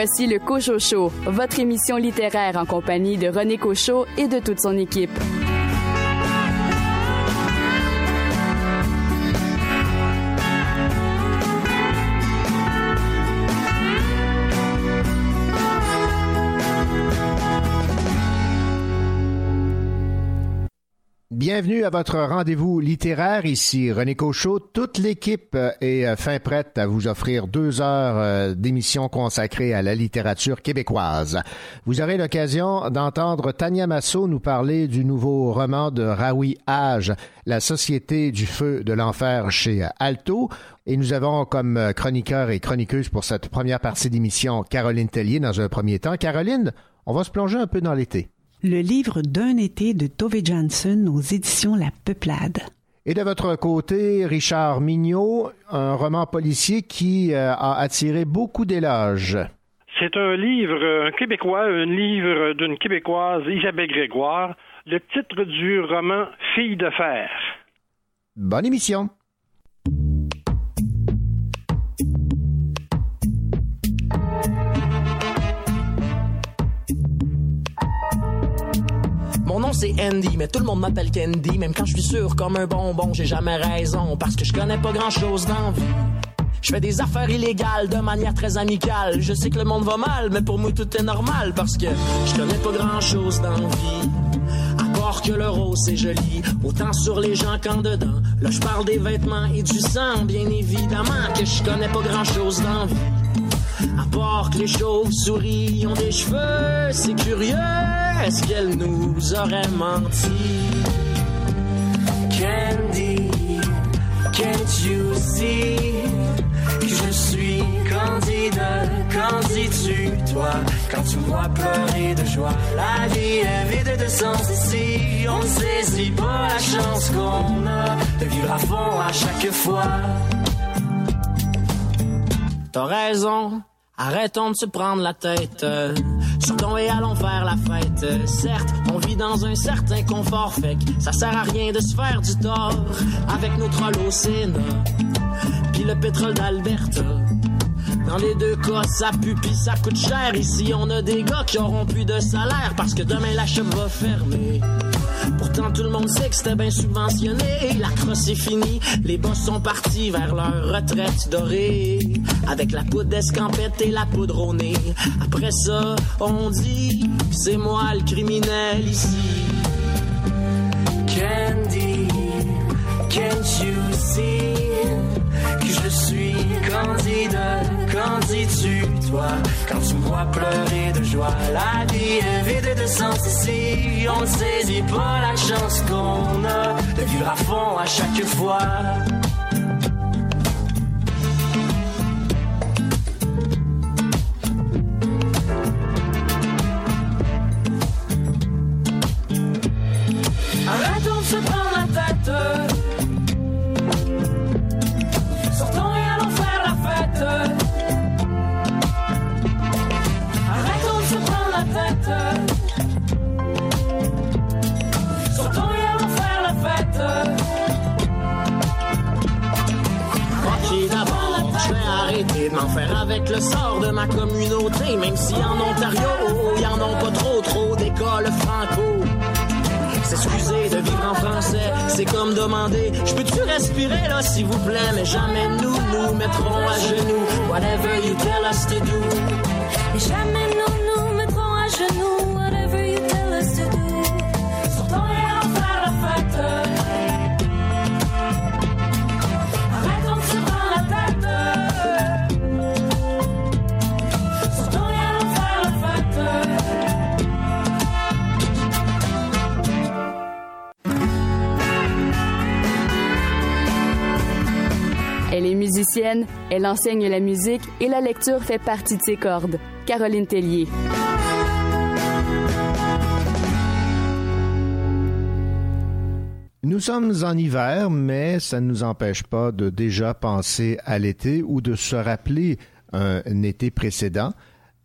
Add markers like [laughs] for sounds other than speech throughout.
Voici le Cochot Show, votre émission littéraire en compagnie de René Cochot et de toute son équipe. Bienvenue à votre rendez-vous littéraire. Ici René Cochot. Toute l'équipe est euh, fin prête à vous offrir deux heures euh, d'émission consacrée à la littérature québécoise. Vous aurez l'occasion d'entendre Tania Massot nous parler du nouveau roman de Raoui Age, La Société du Feu de l'Enfer chez Alto. Et nous avons comme chroniqueur et chroniqueuse pour cette première partie d'émission Caroline Tellier dans un premier temps. Caroline, on va se plonger un peu dans l'été. Le livre d'un été de Tove Jansson aux éditions La Peuplade. Et de votre côté, Richard Mignot, un roman policier qui euh, a attiré beaucoup d'éloges. C'est un livre un québécois, un livre d'une québécoise, Isabelle Grégoire. Le titre du roman Fille de fer. Bonne émission. Mon nom c'est Andy, mais tout le monde m'appelle Candy. Même quand je suis sûr comme un bonbon, j'ai jamais raison. Parce que je connais pas grand chose dans vie. Je fais des affaires illégales de manière très amicale. Je sais que le monde va mal, mais pour moi tout est normal. Parce que je connais pas grand chose dans vie. À part que le rose c'est joli, autant sur les gens qu'en dedans. Là je parle des vêtements et du sang, bien évidemment que je connais pas grand chose dans vie. À que les chauves-souris ont des cheveux, c'est curieux, est-ce qu'elle nous aurait menti? Candy, can't you see que je suis candide, qu'en dis-tu, toi, quand tu vois pleurer de joie? La vie est vide de sens ici, on ne saisit pas la chance qu'on a de vivre à fond à chaque fois. T'as raison, arrêtons de se prendre la tête. euh, et allons faire la fête. Euh, Certes, on vit dans un certain confort, fait que ça sert à rien de se faire du tort avec au Sénat. Puis le pétrole d'Alberta. Dans les deux cas, ça pue pis ça coûte cher. Ici, on a des gars qui auront plus de salaire parce que demain la shop va fermer. Pourtant, tout le monde sait que c'était bien subventionné. La crosse est finie, les boss sont partis vers leur retraite dorée. Avec la poudre d'escampette et la poudre au nez. Après ça, on dit, c'est moi le criminel ici. Candy, can't you see que je suis candide, qu'en dis-tu, toi, quand tu me vois pleurer de joie? La vie est vide de sens ici, on ne saisit pas la chance qu'on a de vivre à fond à chaque fois. S'il vous plaît Mais jamais nous nous mettrons à genoux. Whatever you tell us to do elle enseigne la musique et la lecture fait partie de ses cordes. Caroline Tellier. Nous sommes en hiver, mais ça ne nous empêche pas de déjà penser à l'été ou de se rappeler un, été précédent.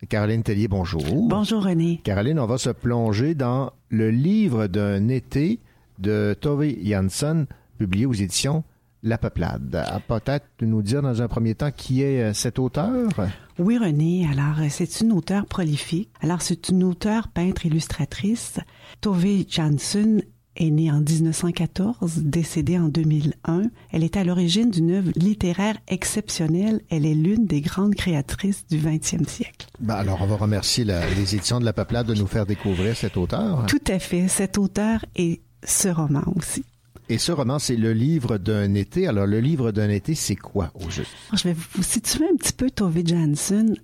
Caroline Tellier, bonjour. Bonjour René. Caroline, on va se plonger dans le livre d'un été de Tove Jansson, publié aux éditions La Peuplade. Peut-être nous dire dans un premier temps qui est euh, cet auteur? Oui, René. Alors, euh, c'est une auteure prolifique. Alors, c'est une auteure, peintre, illustratrice. Tove Jansson est née en 1914, décédée en 2001. Elle est à l'origine d'une œuvre littéraire exceptionnelle. Elle est l'une des grandes créatrices du 20e siècle. Ben, alors, on va remercier la- les éditions de La Peuplade de nous faire découvrir cet auteur. Tout à fait. Cet auteur et ce roman aussi. Et ce roman, c'est le livre d'un été. Alors, le livre d'un été, c'est quoi au juste? Alors, Je vais vous situer un petit peu Tove Jansson.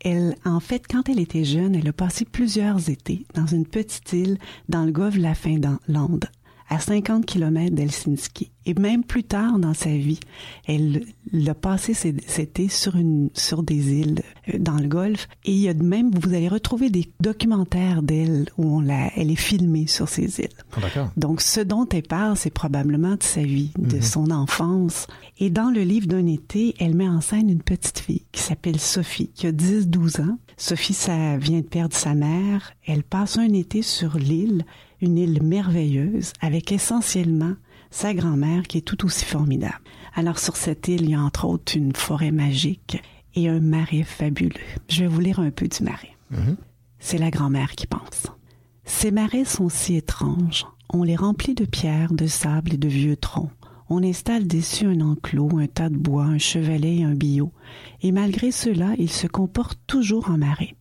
Elle, en fait, quand elle était jeune, elle a passé plusieurs étés dans une petite île dans le golfe de la Finlande, à 50 km d'Helsinki. Et même plus tard dans sa vie, elle l'a passé été sur une, sur des îles euh, dans le golfe. Et il y a de même, vous allez retrouver des documentaires d'elle où on la, elle est filmée sur ces îles. Ah. Donc, ce dont elle parle, c'est probablement de sa vie, de son enfance. Et dans le livre d'un été, elle met en scène une petite fille qui s'appelle Sophie, qui a 10-12 ans. Sophie, ça vient de perdre sa mère. Elle passe un été sur l'île, une île merveilleuse, avec essentiellement sa grand-mère qui est tout aussi formidable. Alors, sur cette île, il y a entre autres une forêt magique et un marais fabuleux. Je vais vous lire un peu du marais. C'est la grand-mère qui pense. Ces marais sont si étranges. On les remplit de pierres, de sable et de vieux troncs. On installe dessus un enclos, un tas de bois, un chevalet et un billot. Et malgré cela, ils se comportent toujours en marais.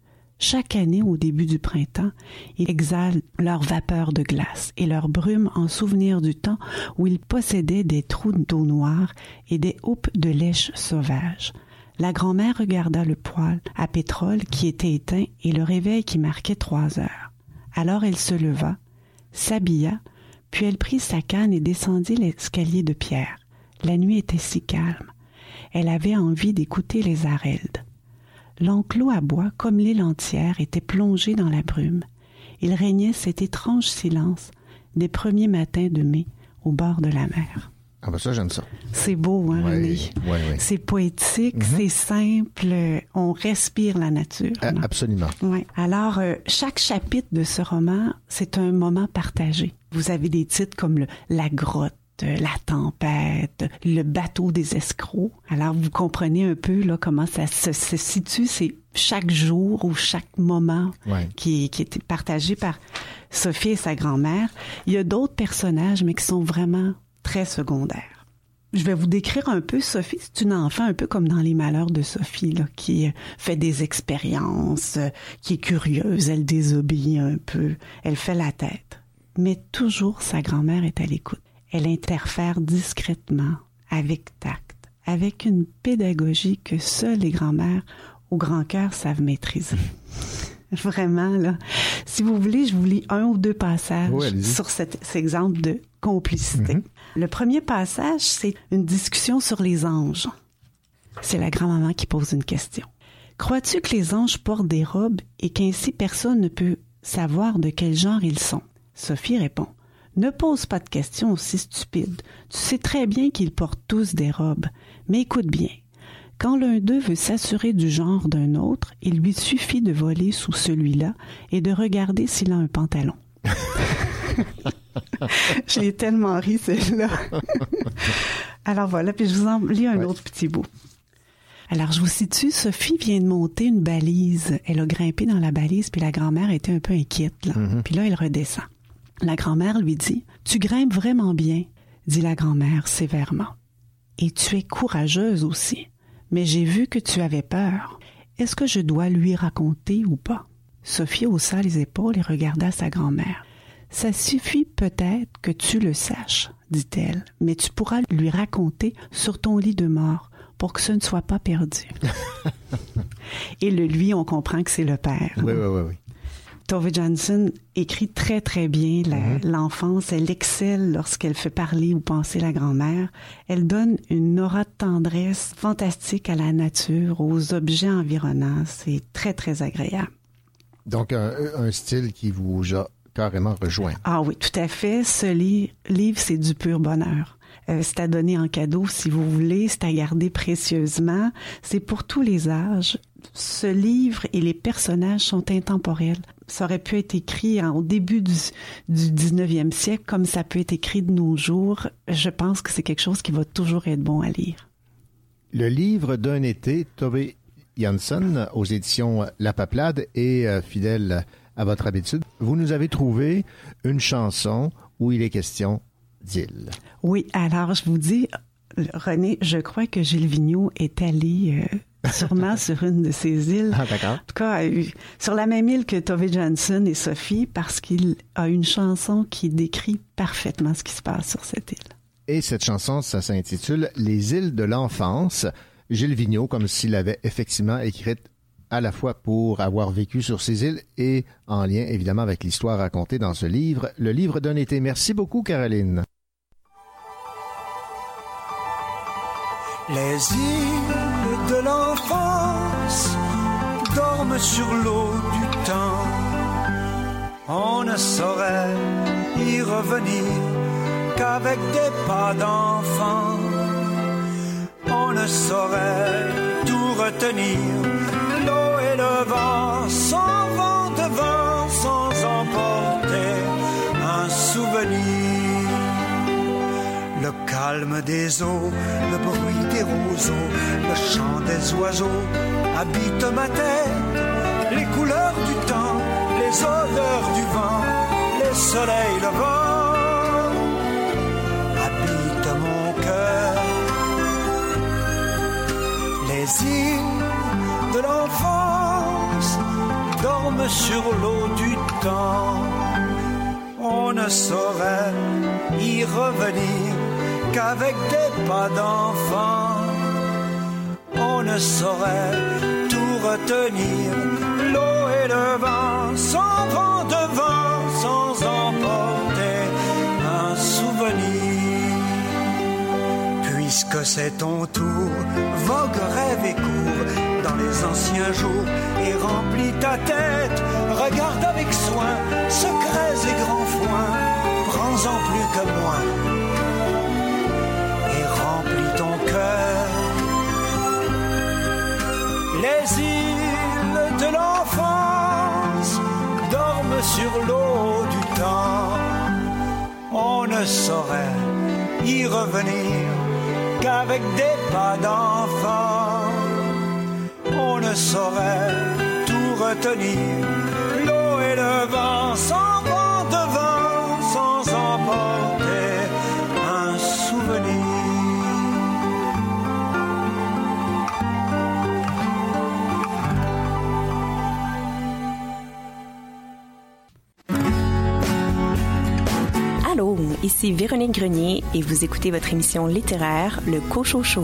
Chaque année, au début du printemps, ils exhalent leur vapeur de glace et leur brume en souvenir du temps où ils possédaient des trous d'eau noire et des houppes de lèche sauvage. La grand-mère regarda le poêle à pétrole qui était éteint et le réveil qui marquait trois heures. Alors elle se leva, s'habilla, puis elle prit sa canne et descendit l'escalier de pierre. La nuit était si calme. Elle avait envie d'écouter les areldes. L'enclos à bois, comme l'île entière, était plongé dans la brume. Il régnait cet étrange silence des premiers matins de mai au bord de la mer. Ah ben ça, j'aime ça. C'est beau, hein, René? C'est poétique, c'est simple, on respire la nature. Ah. Absolument. Ouais. Alors, euh, chaque chapitre de ce roman, c'est un moment partagé. Vous avez des titres comme le, La grotte, La tempête, Le bateau des escrocs. Alors, vous comprenez un peu là comment ça se, se situe. C'est chaque jour ou chaque moment Ouais. qui, qui est partagé par Sophie et sa grand-mère. Il y a d'autres personnages, mais qui sont vraiment très secondaires. Je vais vous décrire un peu Sophie. C'est une enfant un peu comme dans Les Malheurs de Sophie, là, qui euh, fait des expériences, euh, qui est curieuse, elle désobéit un peu, elle fait la tête. Mais toujours sa grand-mère est à l'écoute. Elle interfère discrètement, avec tact, avec une pédagogie que seules les grand-mères au grand cœur savent maîtriser. [laughs] Vraiment, là. Si vous voulez, je vous lis un ou deux passages Oui, sur cet, cet exemple de complicité. Le premier passage, c'est une discussion sur les anges. C'est la grand-maman qui pose une question. Crois-tu que les anges portent des robes et qu'ainsi personne ne peut savoir de quel genre ils sont? Sophie répond. Ne pose pas de questions aussi stupides. Tu sais très bien qu'ils portent tous des robes. Mais écoute bien. Quand l'un d'eux veut s'assurer du genre d'un autre, il lui suffit de voler sous celui-là et de regarder s'il a un pantalon. [laughs] J'ai tellement ri, celle-là. [laughs] Alors voilà, puis je vous en lis un Ouais. autre petit bout. Alors, je vous situe, Sophie vient de monter une balise. Elle a grimpé dans la balise, puis la grand-mère était un peu inquiète. Là. Puis là, elle redescend. La grand-mère lui dit Tu grimpes vraiment bien, dit la grand-mère sévèrement. Et tu es courageuse aussi. Mais j'ai vu que tu avais peur. Est-ce que je dois lui raconter ou pas? Sophie haussa les épaules et regarda sa grand-mère. Ça suffit peut-être que tu le saches, dit-elle, mais tu pourras lui raconter sur ton lit de mort pour que ce ne soit pas perdu. [laughs] et le lui, on comprend que c'est le père. Oui, oui, oui, oui. Tove Jansson écrit très très bien la- l'enfance. Elle excelle lorsqu'elle fait parler ou penser la grand-mère. Elle donne une aura de tendresse fantastique à la nature, aux objets environnants. C'est très très agréable. Donc, un, un style qui vous a carrément rejoint. Ah oui, tout à fait. Ce li- livre, c'est du pur bonheur. Euh, c'est à donner en cadeau si vous voulez, c'est à garder précieusement. C'est pour tous les âges. Ce livre et les personnages sont intemporels. Ça aurait pu être écrit au début du, du 19e siècle, comme ça peut être écrit de nos jours, je pense que c'est quelque chose qui va toujours être bon à lire. Le livre d'un été, Tove Jansson, aux éditions La Paplade, et euh, fidèle à votre habitude, vous nous avez trouvé une chanson où il est question d'île. Oui, alors je vous dis, René, je crois que Gilles Vigneault est allé euh, sûrement [laughs] sur une de ces îles. Ah, d'accord. En tout cas, euh, sur la même île que Tove Jansson et Sophie, parce qu'il a une chanson qui décrit parfaitement ce qui se passe sur cette île. Et cette chanson, ça s'intitule Les îles de l'enfance. Gilles Vigneault, comme s'il l'avait effectivement écrite à la fois pour avoir vécu sur ces îles et en lien évidemment avec l'histoire racontée dans ce livre, le livre d'un été. Merci beaucoup, Caroline. Les îles de l'enfance dorment sur l'eau du temps. On ne saurait y revenir qu'avec des pas d'enfant. On ne saurait tout retenir. L'eau et le vent s'en vont devant sans emporter un souvenir. Le calme des eaux, le bruit des roseaux, le chant des oiseaux habitent ma tête. Les couleurs du temps, les odeurs du vent, les soleils levants habitent mon cœur. Les îles de l'enfance dorment sur l'eau du temps. On ne saurait y revenir qu'avec des pas d'enfant. On ne saurait tout retenir. L'eau et le vent s'en vont devant sans emporter un souvenir. Puisque c'est ton tour, vogue, rêve et cours dans les anciens jours et remplis ta tête. Regarde avec soin, secrets et grands foins, prends-en plus que moi Les îles de l'enfance dorment sur l'eau du temps. On ne saurait y revenir qu'avec des pas d'enfant. On ne saurait tout retenir. L'eau et le vent ici Véronique Grenier et vous écoutez votre émission littéraire Le Cochon Show.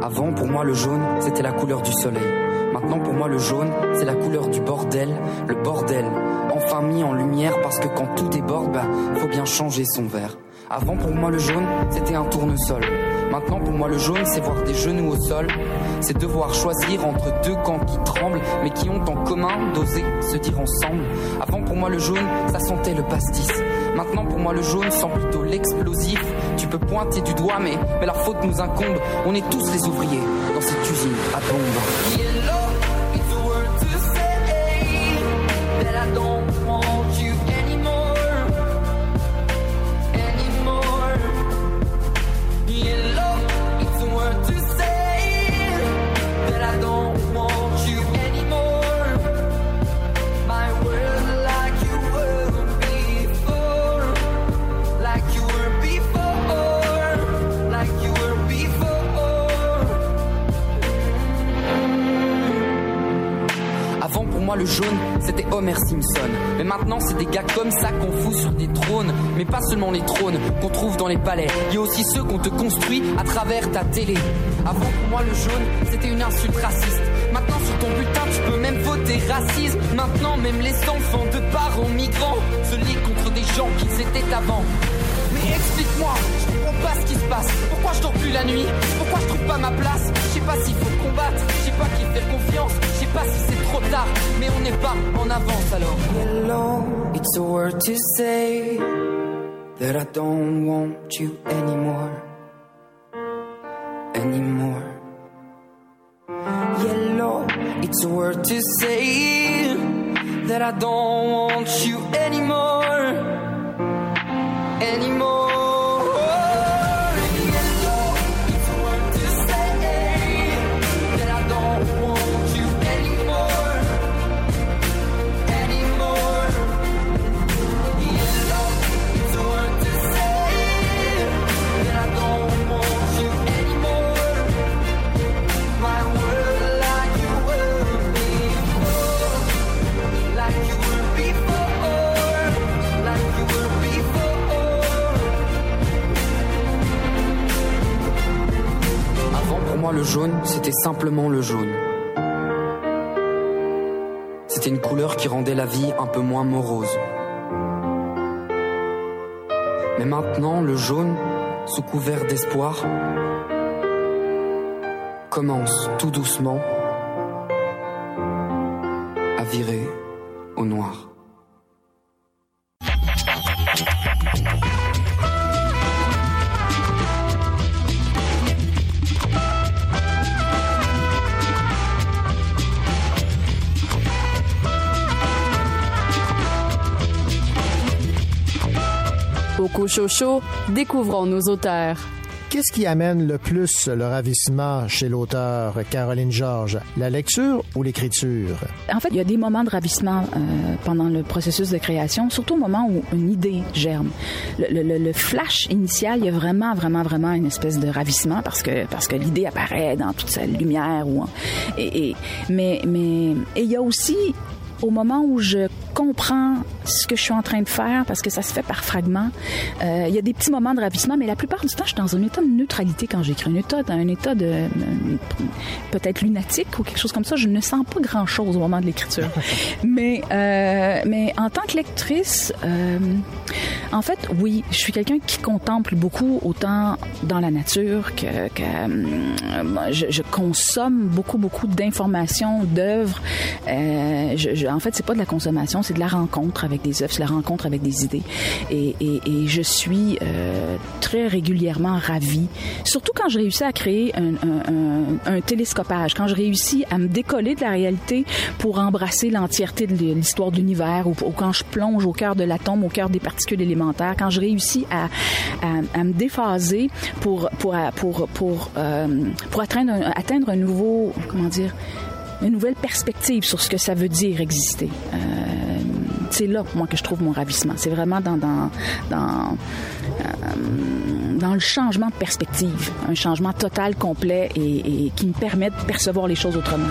Avant, pour moi, le jaune, c'était la couleur du soleil. Maintenant, pour moi, le jaune, c'est la couleur du bordel, le bordel. Enfin mis en lumière parce que quand tout déborde, bah, faut bien changer son verre. Avant, pour moi, le jaune, c'était un tournesol. Maintenant, pour moi, le jaune, c'est voir des genoux au sol. C'est devoir choisir entre deux camps qui tremblent, mais qui ont en commun d'oser se dire ensemble. Avant, pour moi, le jaune, ça sentait le pastis. Maintenant, pour moi, le jaune sent plutôt l'explosif. Tu peux pointer du doigt, mais, la faute nous incombe. On est tous les ouvriers dans cette usine à bombe. Moi le jaune c'était Homer Simpson. Mais maintenant c'est des gars comme ça qu'on fout sur des trônes. Mais pas seulement les trônes qu'on trouve dans les palais. Il y a aussi ceux qu'on te construit à travers ta télé. Avant pour moi le jaune c'était une insulte raciste. Maintenant sur ton bulletin tu peux même voter racisme Maintenant même les enfants de parents migrants Se lient contre des gens qu'ils étaient avant. Mais explique-moi, je comprends pas ce qui se passe. Pourquoi je dors plus la nuit? Pourquoi je trouve pas ma place? Pas s'il faut combattre, je sais pas qui faire confiance, je sais pas si c'est trop tard, mais on n'est pas en avance alors. Yellow, it's a word to say that I don't want you anymore. Anymore. Yellow, it's a word to say that I don't want you. Anymore. Le jaune, c'était simplement le jaune. C'était une couleur qui rendait la vie un peu moins morose. Mais maintenant, le jaune, sous couvert d'espoir, commence tout doucement à virer Découvrons nos auteurs. Qu'est-ce qui amène le plus le ravissement chez l'auteur Caroline Georges? La lecture ou l'écriture? En fait, il y a des moments de ravissement euh, pendant le processus de création, surtout au moment où une idée germe. Le, le- le flash initial, il y a vraiment, vraiment, vraiment une espèce de ravissement parce que parce que l'idée apparaît dans toute sa lumière. Ou, et, et- mais mais et il y a aussi au moment où je comprends ce que je suis en train de faire, parce que ça se fait par fragments, euh, il y a des petits moments de ravissement, mais la plupart du temps, je suis dans un état de neutralité quand j'écris. Un état, un état de euh, peut-être lunatique ou quelque chose comme ça. Je ne sens pas grand-chose au moment de l'écriture. [laughs] mais, euh, mais en tant que lectrice, euh, en fait, oui, je suis quelqu'un qui contemple beaucoup, autant dans la nature que, que euh, je, je consomme beaucoup, beaucoup d'informations, d'œuvres. Euh, je- je- en fait, c'est pas de la consommation, c'est de la rencontre avec des œuvres, c'est la rencontre avec des idées. Et, je suis euh, très régulièrement ravie, surtout quand je réussis à créer un, télescopage, quand je réussis à me décoller de la réalité pour embrasser l'entièreté de l'histoire de l'univers, ou, quand je plonge au cœur de l'atome, au cœur des particules élémentaires, quand je réussis à, me déphaser pour pour pour pour, euh, atteindre atteindre un nouveau comment dire une nouvelle perspective sur ce que ça veut dire exister. Euh, c'est là, moi, que je trouve mon ravissement. C'est vraiment dans, dans, dans, euh, dans le changement de perspective, un changement total, complet et, et qui me permet de percevoir les choses autrement.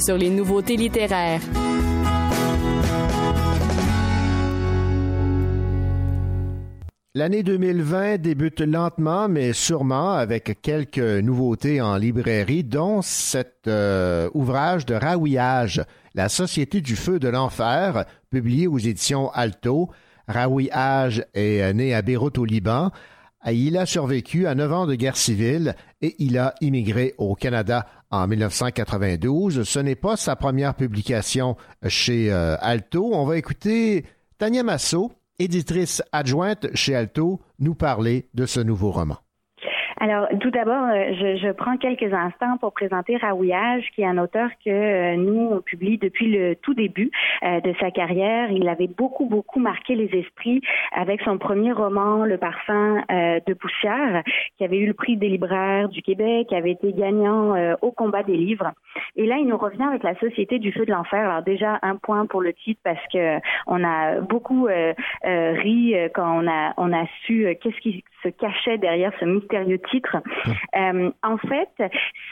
Sur les nouveautés littéraires. L'année 2020 débute lentement, mais sûrement avec quelques nouveautés en librairie, dont cet euh, ouvrage de Raouillage, La Société du Feu de l'Enfer, publié aux éditions Alto. Raouillage est né à Beyrouth au Liban. Il a survécu à neuf ans de guerre civile et il a immigré au Canada en 1992. Ce n'est pas sa première publication chez euh, Alto. On va écouter Tania Massot, éditrice adjointe chez Alto, nous parler de ce nouveau roman. Alors, tout d'abord, euh, je, je prends quelques instants pour présenter Raouillage, qui est un auteur que euh, nous, on publie depuis le tout début euh, de sa carrière. Il avait beaucoup, beaucoup marqué les esprits avec son premier roman, Le parfum de poussière, qui avait eu le prix des libraires du Québec, qui avait été gagnant au combat des livres. Et là, il nous revient avec La Société du Feu de l'Enfer. Alors déjà, un point pour le titre, parce que on a beaucoup ri quand on a, on a su qu'est-ce qui se cachait derrière ce mystérieux titre. Euh, en fait,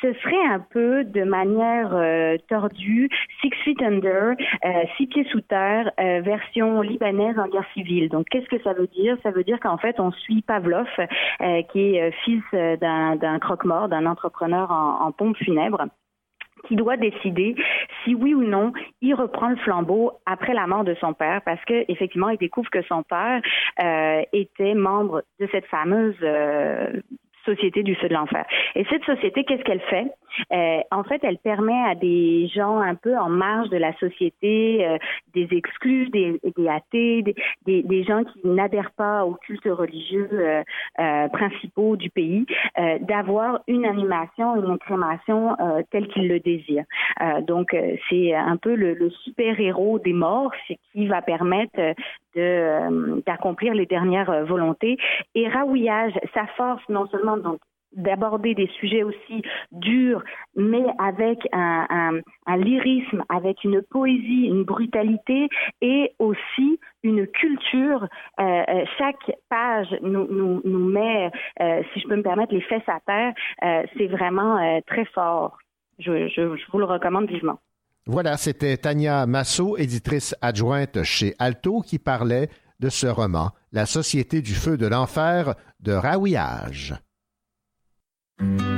ce serait un peu de manière euh, tordue Six Feet Under, euh, Six pieds sous terre, version libanaise en guerre civile. Donc, qu'est-ce que ça veut dire? Ça veut dire qu'en fait, on suit Pavlov, qui est fils d'un d'un croque-mort, d'un entrepreneur en, en pompe funèbre qui doit décider si oui ou non il reprend le flambeau après la mort de son père parce que effectivement il découvre que son père euh, était membre de cette fameuse euh, société du feu de l'enfer. Et cette société, qu'est-ce qu'elle fait? Euh, En fait, elle permet à des gens un peu en marge de la société, euh, des exclus, des, des athées, des, des, gens qui n'adhèrent pas aux cultes religieux euh, euh, principaux du pays, euh, d'avoir une animation, une crémation euh, telle qu'ils le désirent. Donc, c'est un peu le, le super-héros des morts, c'est qui va permettre de d'accomplir les dernières volontés. Et Raouillage, sa force non seulement donc d'aborder des sujets aussi durs, mais avec un, lyrisme, avec une poésie, une brutalité et aussi une culture. Euh, euh, chaque page nous, met, euh, si je peux me permettre, les fesses à terre. C'est vraiment très fort. Je, je, je vous le recommande vivement. Voilà, c'était Tania Massot, éditrice adjointe chez Alto, qui parlait de ce roman, La Société du Feu de l'Enfer de Raouillage. Mm-hmm.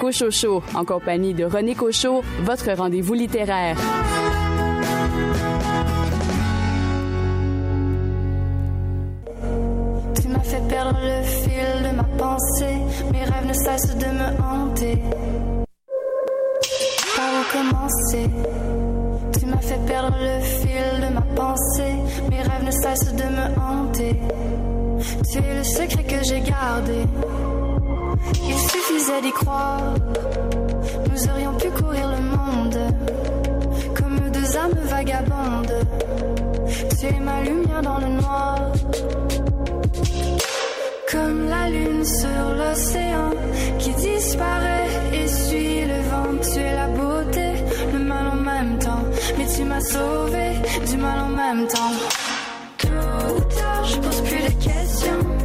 Couche en compagnie de René Cochot, votre rendez-vous littéraire. Tu m'as fait perdre le fil de ma pensée, mes rêves ne cessent de me hanter. Par où commencer? Tu m'as fait perdre le fil de ma pensée, mes rêves ne cessent de me hanter. Tu es le secret que j'ai gardé d'y croire. Nous aurions pu courir le monde comme deux âmes vagabondes. Tu es ma lumière dans le noir. Comme la lune sur l'océan qui disparaît et suit le vent. Tu es la beauté, le mal en même temps. Mais tu m'as sauvé du mal en même temps. Tôt ou tard, je pose plus de questions.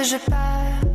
Que je perds.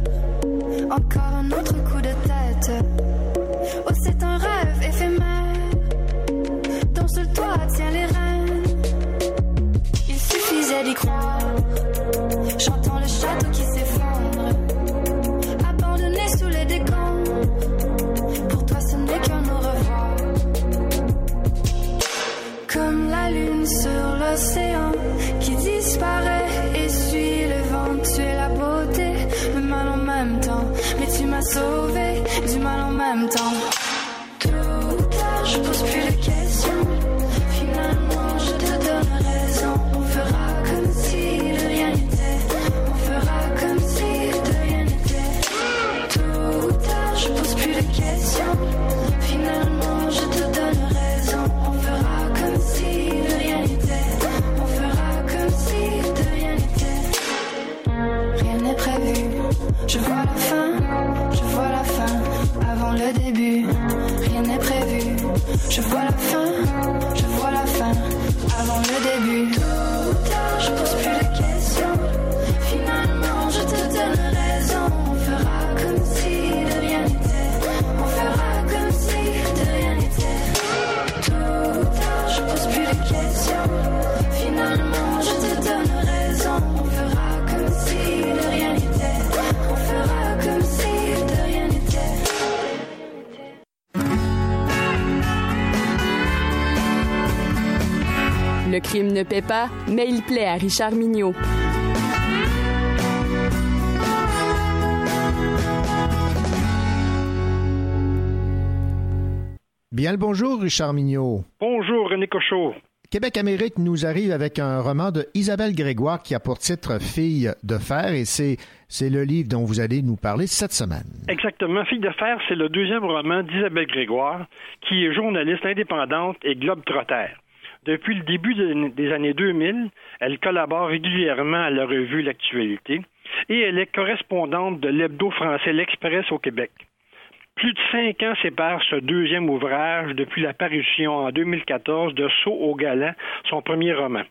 Crime ne paie pas, mais il plaît à Richard Mignot. Bien le bonjour, Richard Mignot. Bonjour, René Cochot. Québec-Amérique nous arrive avec un roman de Isabelle Grégoire qui a pour titre Fille de fer et c'est, c'est le livre dont vous allez nous parler cette semaine. Exactement. Fille de fer, c'est le deuxième roman d'Isabelle Grégoire, qui est journaliste indépendante et globe-trotter. Depuis le début de- des années 2000, elle collabore régulièrement à la revue L'Actualité et elle est correspondante de l'hebdo français L'Express au Québec. Plus de cinq ans séparent ce deuxième ouvrage depuis la parution en 2014 de Saut au galant, son premier roman.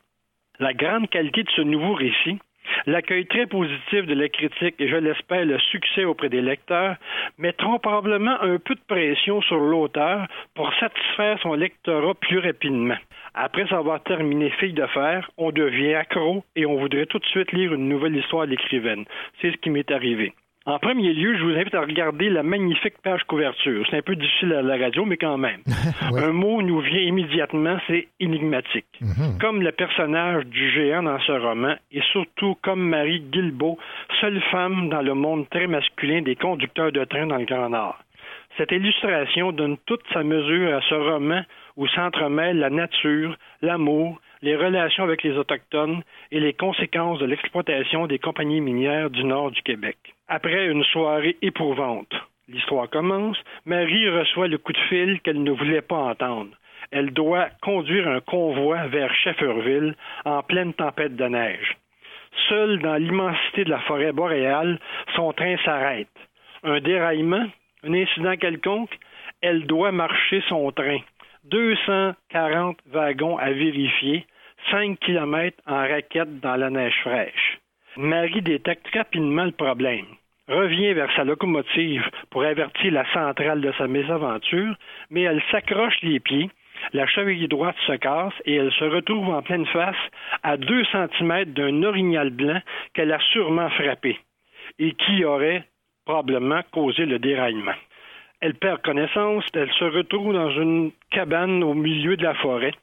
La grande qualité de ce nouveau récit, l'accueil très positif de la critique et je l'espère le succès auprès des lecteurs mettront probablement un peu de pression sur l'auteur pour satisfaire son lectorat plus rapidement. Après avoir terminé Fille de fer, on devient accro et on voudrait tout de suite lire une nouvelle histoire de l'écrivaine. C'est ce qui m'est arrivé. En premier lieu, je vous invite à regarder la magnifique page couverture. C'est un peu difficile à la radio, mais quand même. [laughs] Un mot nous vient immédiatement, c'est énigmatique. Comme le personnage du géant dans ce roman, et surtout comme Marie Guilbeault, seule femme dans le monde très masculin des conducteurs de train dans le Grand Nord. Cette illustration donne toute sa mesure à ce roman où s'entremêlent la nature, l'amour, les relations avec les Autochtones et les conséquences de l'exploitation des compagnies minières du nord du Québec. Après une soirée éprouvante, l'histoire commence, Marie reçoit le coup de fil qu'elle ne voulait pas entendre. Elle doit conduire un convoi vers Shefferville en pleine tempête de neige. Seule dans l'immensité de la forêt boréale, son train s'arrête. Un déraillement, un incident quelconque, elle doit marcher son train. 240 wagons à vérifier, 5 kilomètres en raquette dans la neige fraîche. Marie détecte rapidement le problème, revient vers sa locomotive pour avertir la centrale de sa mésaventure, mais elle s'accroche les pieds, la cheville droite se casse et elle se retrouve en pleine face à 2 cm d'un orignal blanc qu'elle a sûrement frappé et qui aurait probablement causé le déraillement. Elle perd connaissance, elle se retrouve dans une cabane au milieu de la forêt.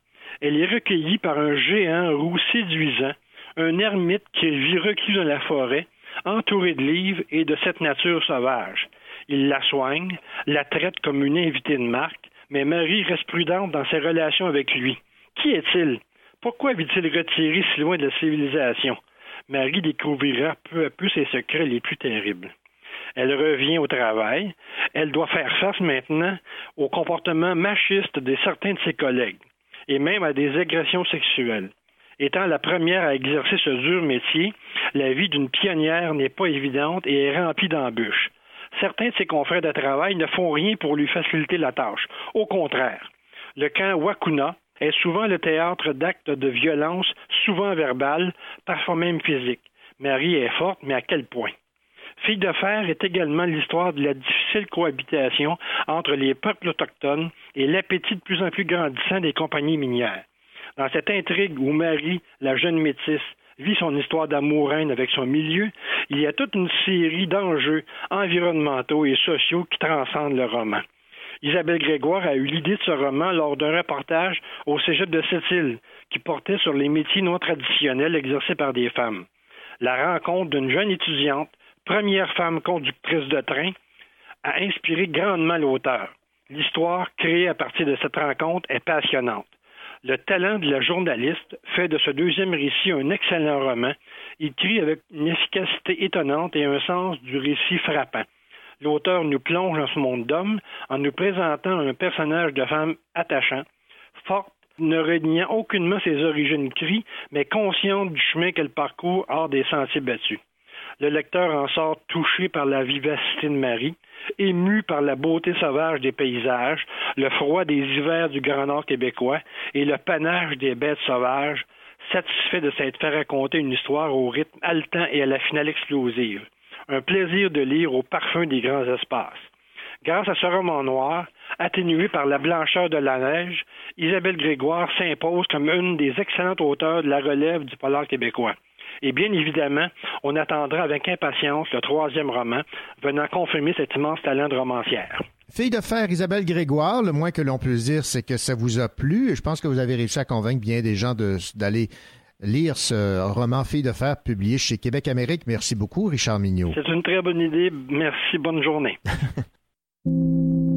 Elle est recueillie par un géant roux séduisant, un ermite qui vit reclus dans la forêt, entouré de livres et de cette nature sauvage. Il la soigne, la traite comme une invitée de marque, mais Marie reste prudente dans ses relations avec lui. Qui est-il? Pourquoi vit-il retiré si loin de la civilisation? Marie découvrira peu à peu ses secrets les plus terribles. Elle revient au travail. Elle doit faire face maintenant au comportement machiste de certains de ses collègues et même à des agressions sexuelles. Étant la première à exercer ce dur métier, la vie d'une pionnière n'est pas évidente et est remplie d'embûches. Certains de ses confrères de travail ne font rien pour lui faciliter la tâche. Au contraire, le camp Wakuna est souvent le théâtre d'actes de violence, souvent verbales, parfois même physiques. Marie est forte, mais à quel point? Fille de fer est également l'histoire de la difficile cohabitation entre les peuples autochtones et l'appétit de plus en plus grandissant des compagnies minières. Dans cette intrigue où Marie, la jeune métisse, vit son histoire d'amouraine avec son milieu, il y a toute une série d'enjeux environnementaux et sociaux qui transcendent le roman. Isabelle Grégoire a eu l'idée de ce roman lors d'un reportage au cégep de Sept-Îles qui portait sur les métiers non traditionnels exercés par des femmes. La rencontre d'une jeune étudiante, première femme conductrice de train, a inspiré grandement l'auteur. L'histoire créée à partir de cette rencontre est passionnante. Le talent de la journaliste fait de ce deuxième récit un excellent roman, écrit avec une efficacité étonnante et un sens du récit frappant. L'auteur nous plonge dans ce monde d'hommes en nous présentant un personnage de femme attachant, forte, ne reniant aucunement ses origines cries, mais consciente du chemin qu'elle parcourt hors des sentiers battus. Le lecteur en sort touché par la vivacité de Marie, ému par la beauté sauvage des paysages, le froid des hivers du Grand Nord québécois et le panache des bêtes sauvages, satisfait de s'être fait raconter une histoire au rythme haletant et à la finale explosive. Un plaisir de lire au parfum des grands espaces. Grâce à ce roman noir, atténué par la blancheur de la neige, Isabelle Grégoire s'impose comme une des excellentes auteurs de la relève du polar québécois. Et bien évidemment, on attendra avec impatience le troisième roman venant confirmer cet immense talent de romancière. Fille de fer, Isabelle Grégoire, le moins que l'on puisse dire, c'est que ça vous a plu. Et je pense que vous avez réussi à convaincre bien des gens de- d'aller lire ce roman Fille de fer publié chez Québec Amérique. Merci beaucoup, Richard Mignot. C'est une très bonne idée. Merci. Bonne journée. [laughs]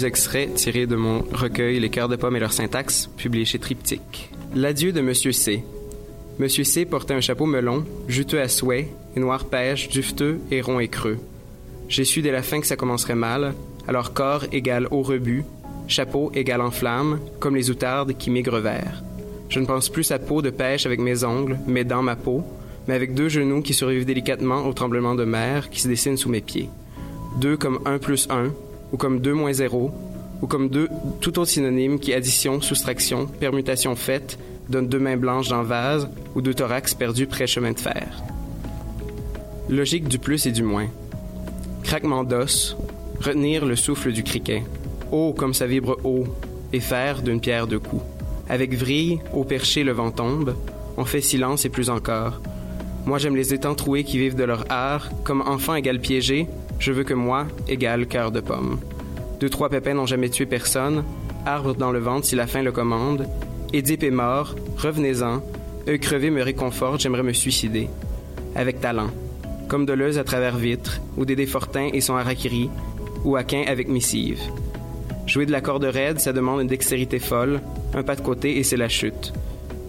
deux extraits tirés de mon recueil Les cœurs de pommes et leur syntaxe, publié chez Triptyque. L'adieu de Monsieur C. Monsieur C portait un chapeau melon, juteux à souhait, et noir pêche, dufteux et rond et creux. J'ai su dès la fin que ça commencerait mal, alors corps égale au rebut, chapeau égale en flamme, comme les outardes qui migrent vers. Je ne pense plus à peau de pêche avec mes ongles, mes dents, ma peau, mais avec deux genoux qui survivent délicatement au tremblement de mer qui se dessine sous mes pieds. Deux comme un plus un, ou comme deux moins zéro, ou comme deux tout autre synonyme qui addition, soustraction, permutation faite, donne deux mains blanches dans vase ou deux thorax perdus près chemin de fer. Logique du plus et du moins. Craquement d'os, retenir le souffle du criquet. Haut comme ça vibre haut, et faire d'une pierre deux coups. Avec vrille, au perché le vent tombe, on fait silence et plus encore. Moi j'aime les étangs troués qui vivent de leur art, comme enfant égal piégé, je veux que moi égale cœur de pomme. Deux, trois pépins n'ont jamais tué personne, arbre dans le ventre si la faim le commande. Édipe est mort, revenez-en, œil crevé me réconforte, j'aimerais me suicider. Avec talent. Comme Deleuze à travers vitres, ou Dédé Fortin et son harakiri, ou Aquin avec missive. Jouer de la corde raide, ça demande une dextérité folle, un pas de côté et c'est la chute.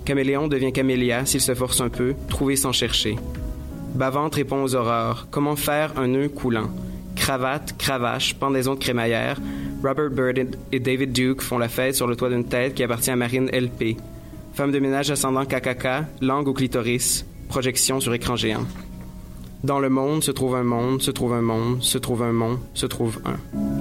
Caméléon devient camélia s'il se force un peu, trouver sans chercher. Bavante répond aux aurores. Comment faire un nœud coulant? Cravate, cravache, pendaison de crémaillère. Robert Bird et David Duke font la fête sur le toit d'une tête qui appartient à Marine LP. Femme de ménage ascendant KKK, langue au clitoris, projection sur écran géant. Dans le monde se trouve un monde, se trouve un monde, se trouve un monde, se trouve un.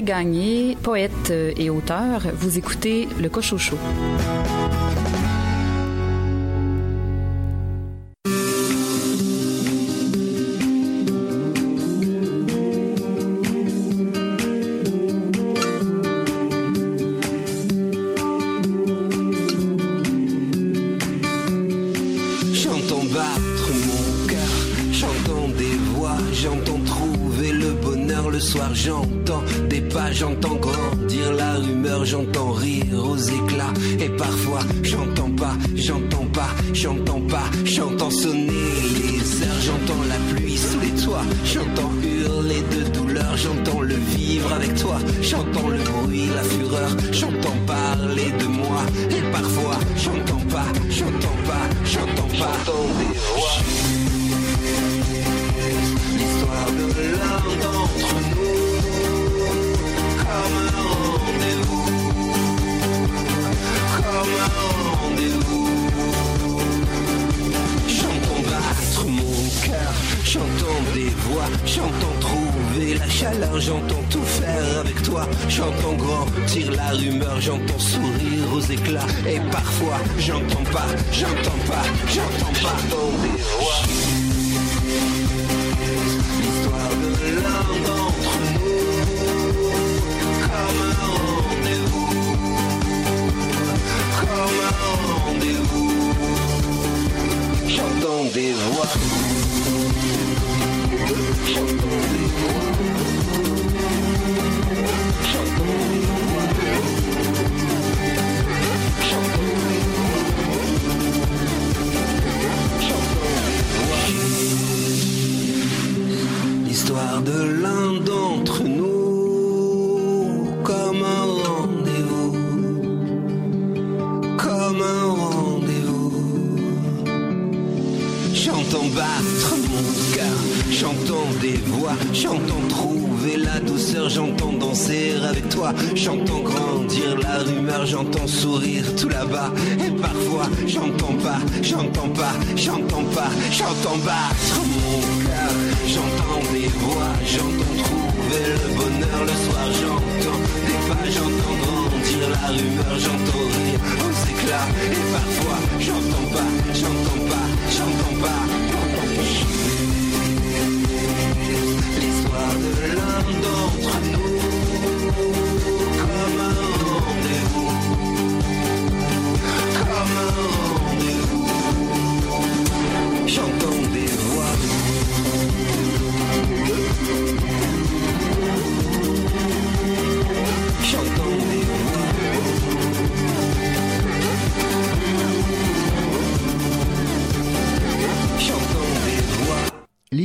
Gagné, poète et auteur. Vous écoutez Le Cochocho.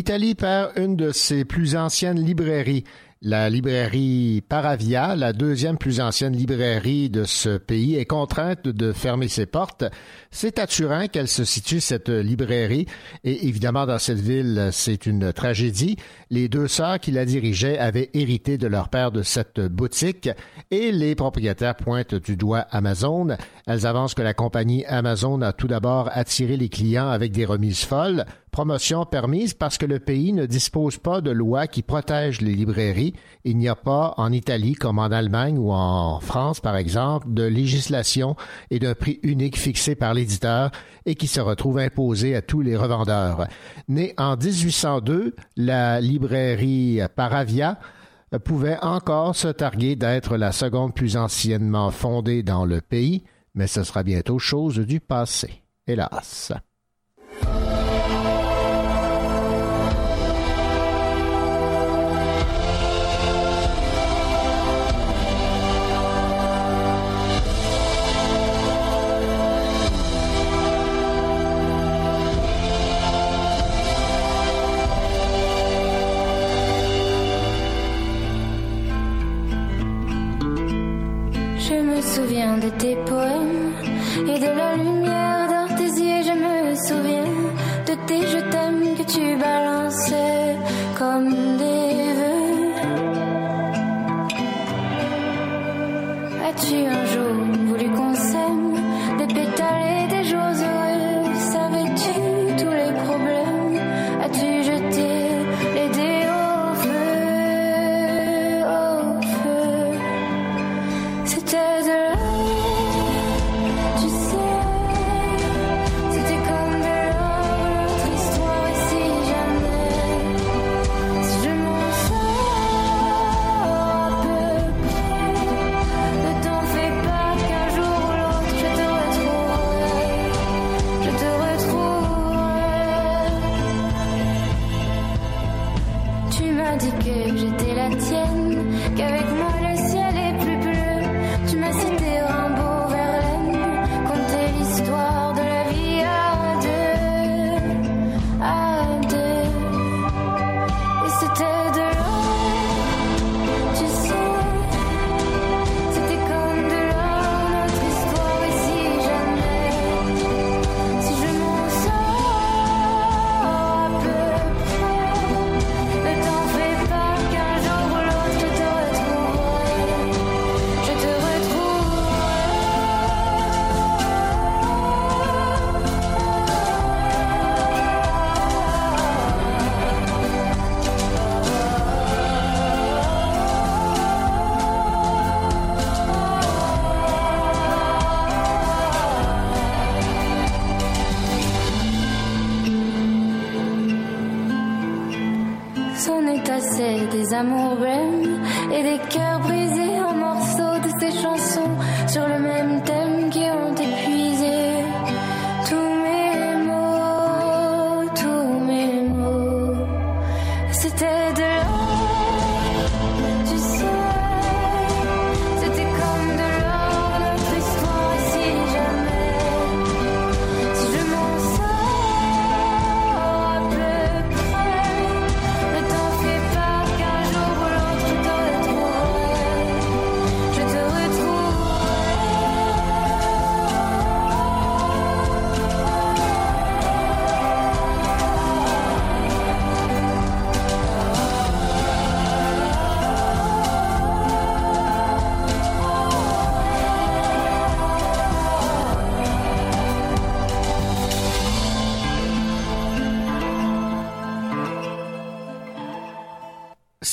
L'Italie perd une de ses plus anciennes librairies. La librairie Paravia, la deuxième plus ancienne librairie de ce pays, est contrainte de fermer ses portes. C'est à Turin qu'elle se situe, cette librairie, et évidemment dans cette ville, c'est une tragédie. Les deux sœurs qui la dirigeaient avaient hérité de leur père de cette boutique, et les propriétaires pointent du doigt Amazon. Elles avancent que la compagnie Amazon a tout d'abord attiré les clients avec des remises folles, promotion permise parce que le pays ne dispose pas de loi qui protège les librairies. Il n'y a pas en Italie comme en Allemagne ou en France, par exemple, de législation et d'un prix unique fixé par l'éditeur et qui se retrouve imposé à tous les revendeurs. Née en 1802, la librairie Paravia pouvait encore se targuer d'être la seconde plus anciennement fondée dans le pays, mais ce sera bientôt chose du passé, hélas. Me souviens de tes poèmes et de la lumière dans tes yeux. Je me souviens de tes je t'aime que tu balançais comme des vœux. As-tu un jour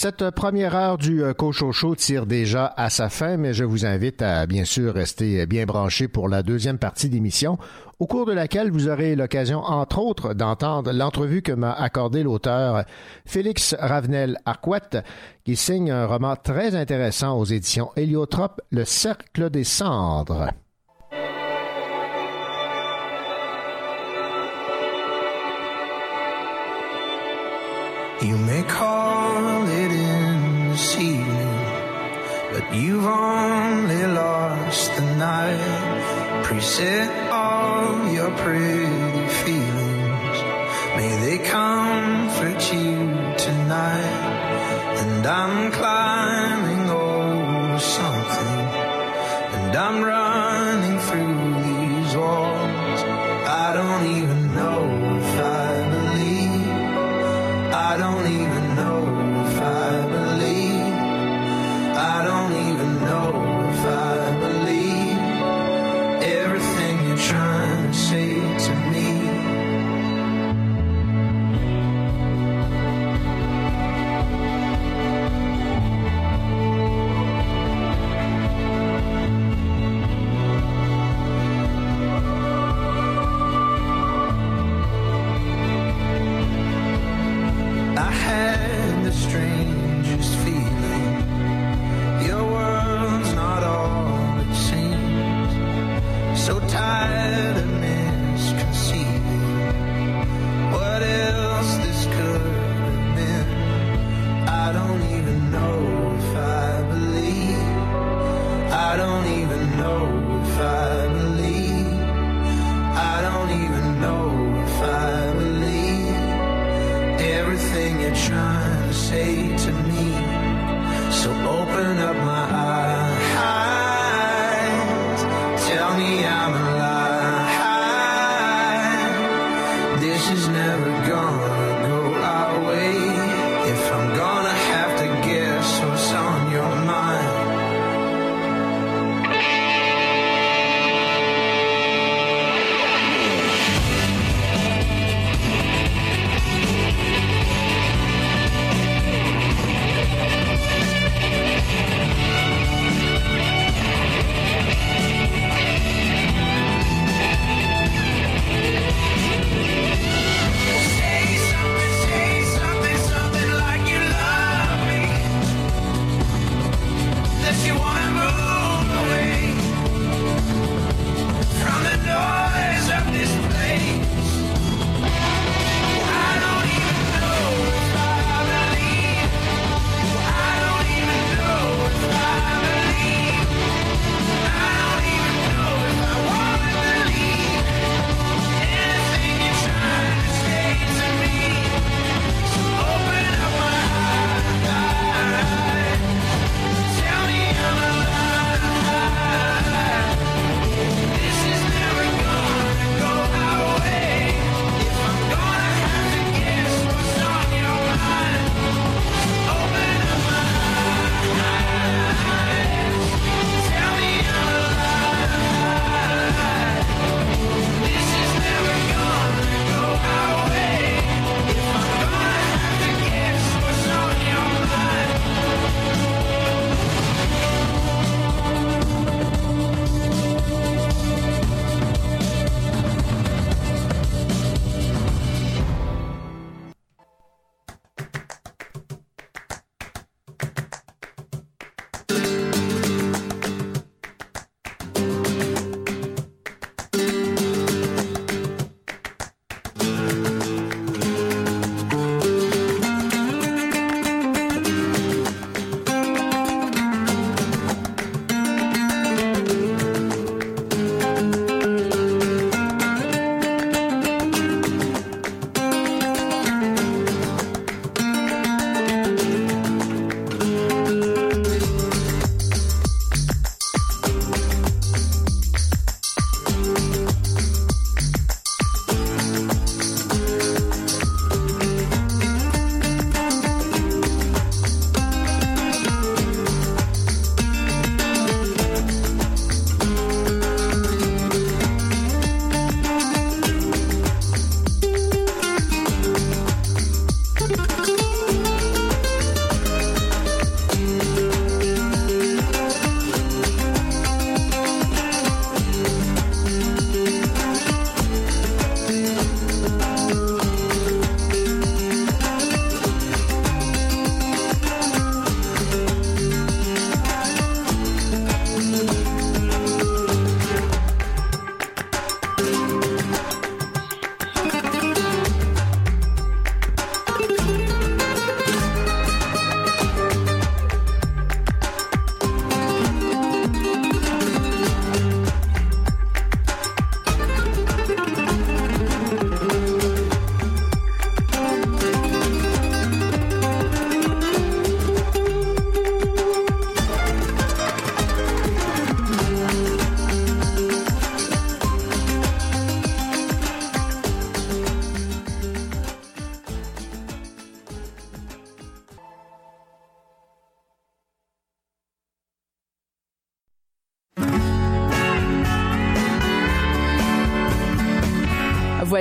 Cette première heure du euh, Cochocho tire déjà à sa fin, mais je vous invite à bien sûr rester bien branché pour la deuxième partie d'émission, au cours de laquelle vous aurez l'occasion, entre autres, d'entendre l'entrevue que m'a accordé l'auteur Félix Ravenel Arquette, qui signe un roman très intéressant aux éditions Héliotrope, Le Cercle des Cendres. You've only lost the night. Preset all your pretty feelings. May they comfort you tonight. And I'm climbing over something, and I'm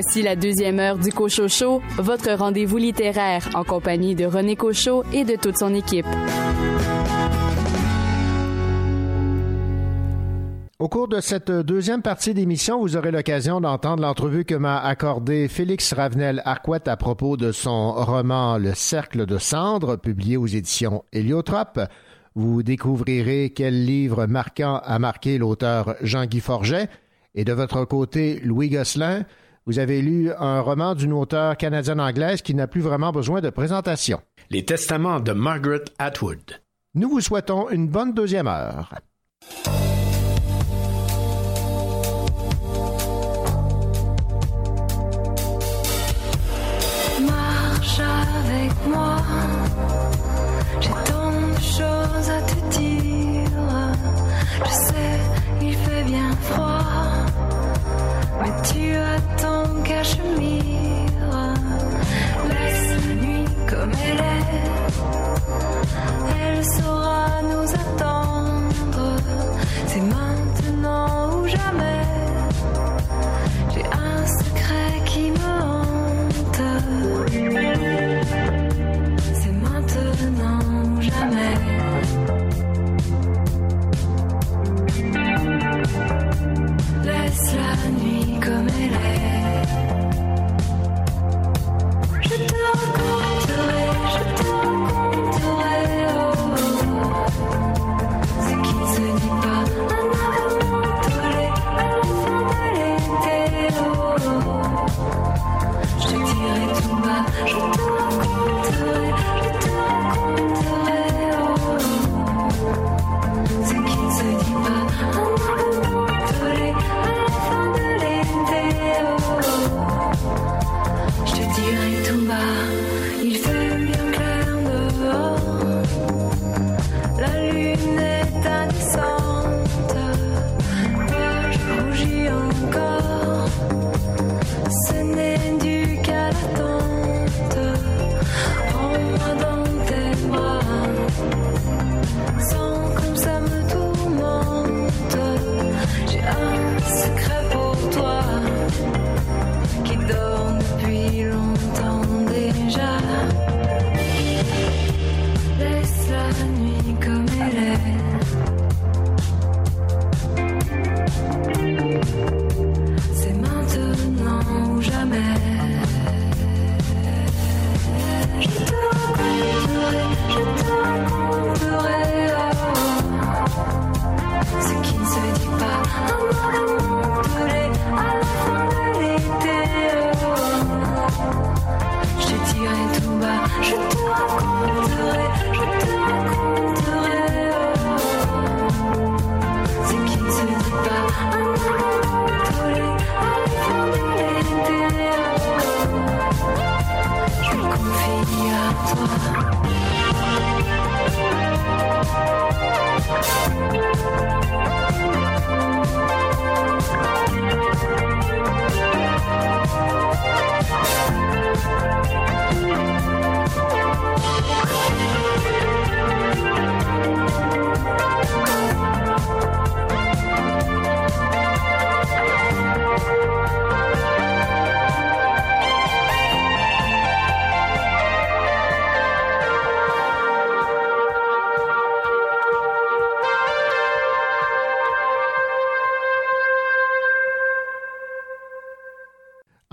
Voici la deuxième heure du Cochocho, votre rendez-vous littéraire en compagnie de René Cochot et de toute son équipe. Au cours de cette deuxième partie d'émission, vous aurez l'occasion d'entendre l'entrevue que m'a accordé Félix Ravenel Arquette à propos de son roman Le Cercle de cendres, publié aux éditions Héliotrope. Vous découvrirez quel livre marquant a marqué l'auteur Jean-Guy Forget. Et de votre côté, Louis Gosselin, vous avez lu un roman d'une auteure canadienne-anglaise qui n'a plus vraiment besoin de présentation. Les Testaments de Margaret Atwood. Nous vous souhaitons une bonne deuxième heure. Marche avec moi, j'ai tant de choses à te dire. Je sais, il fait bien froid, mais tu as ton cachemire. Laisse la nuit comme elle est, elle saura nous attendre. C'est maintenant Laisse la nuit comme elle est.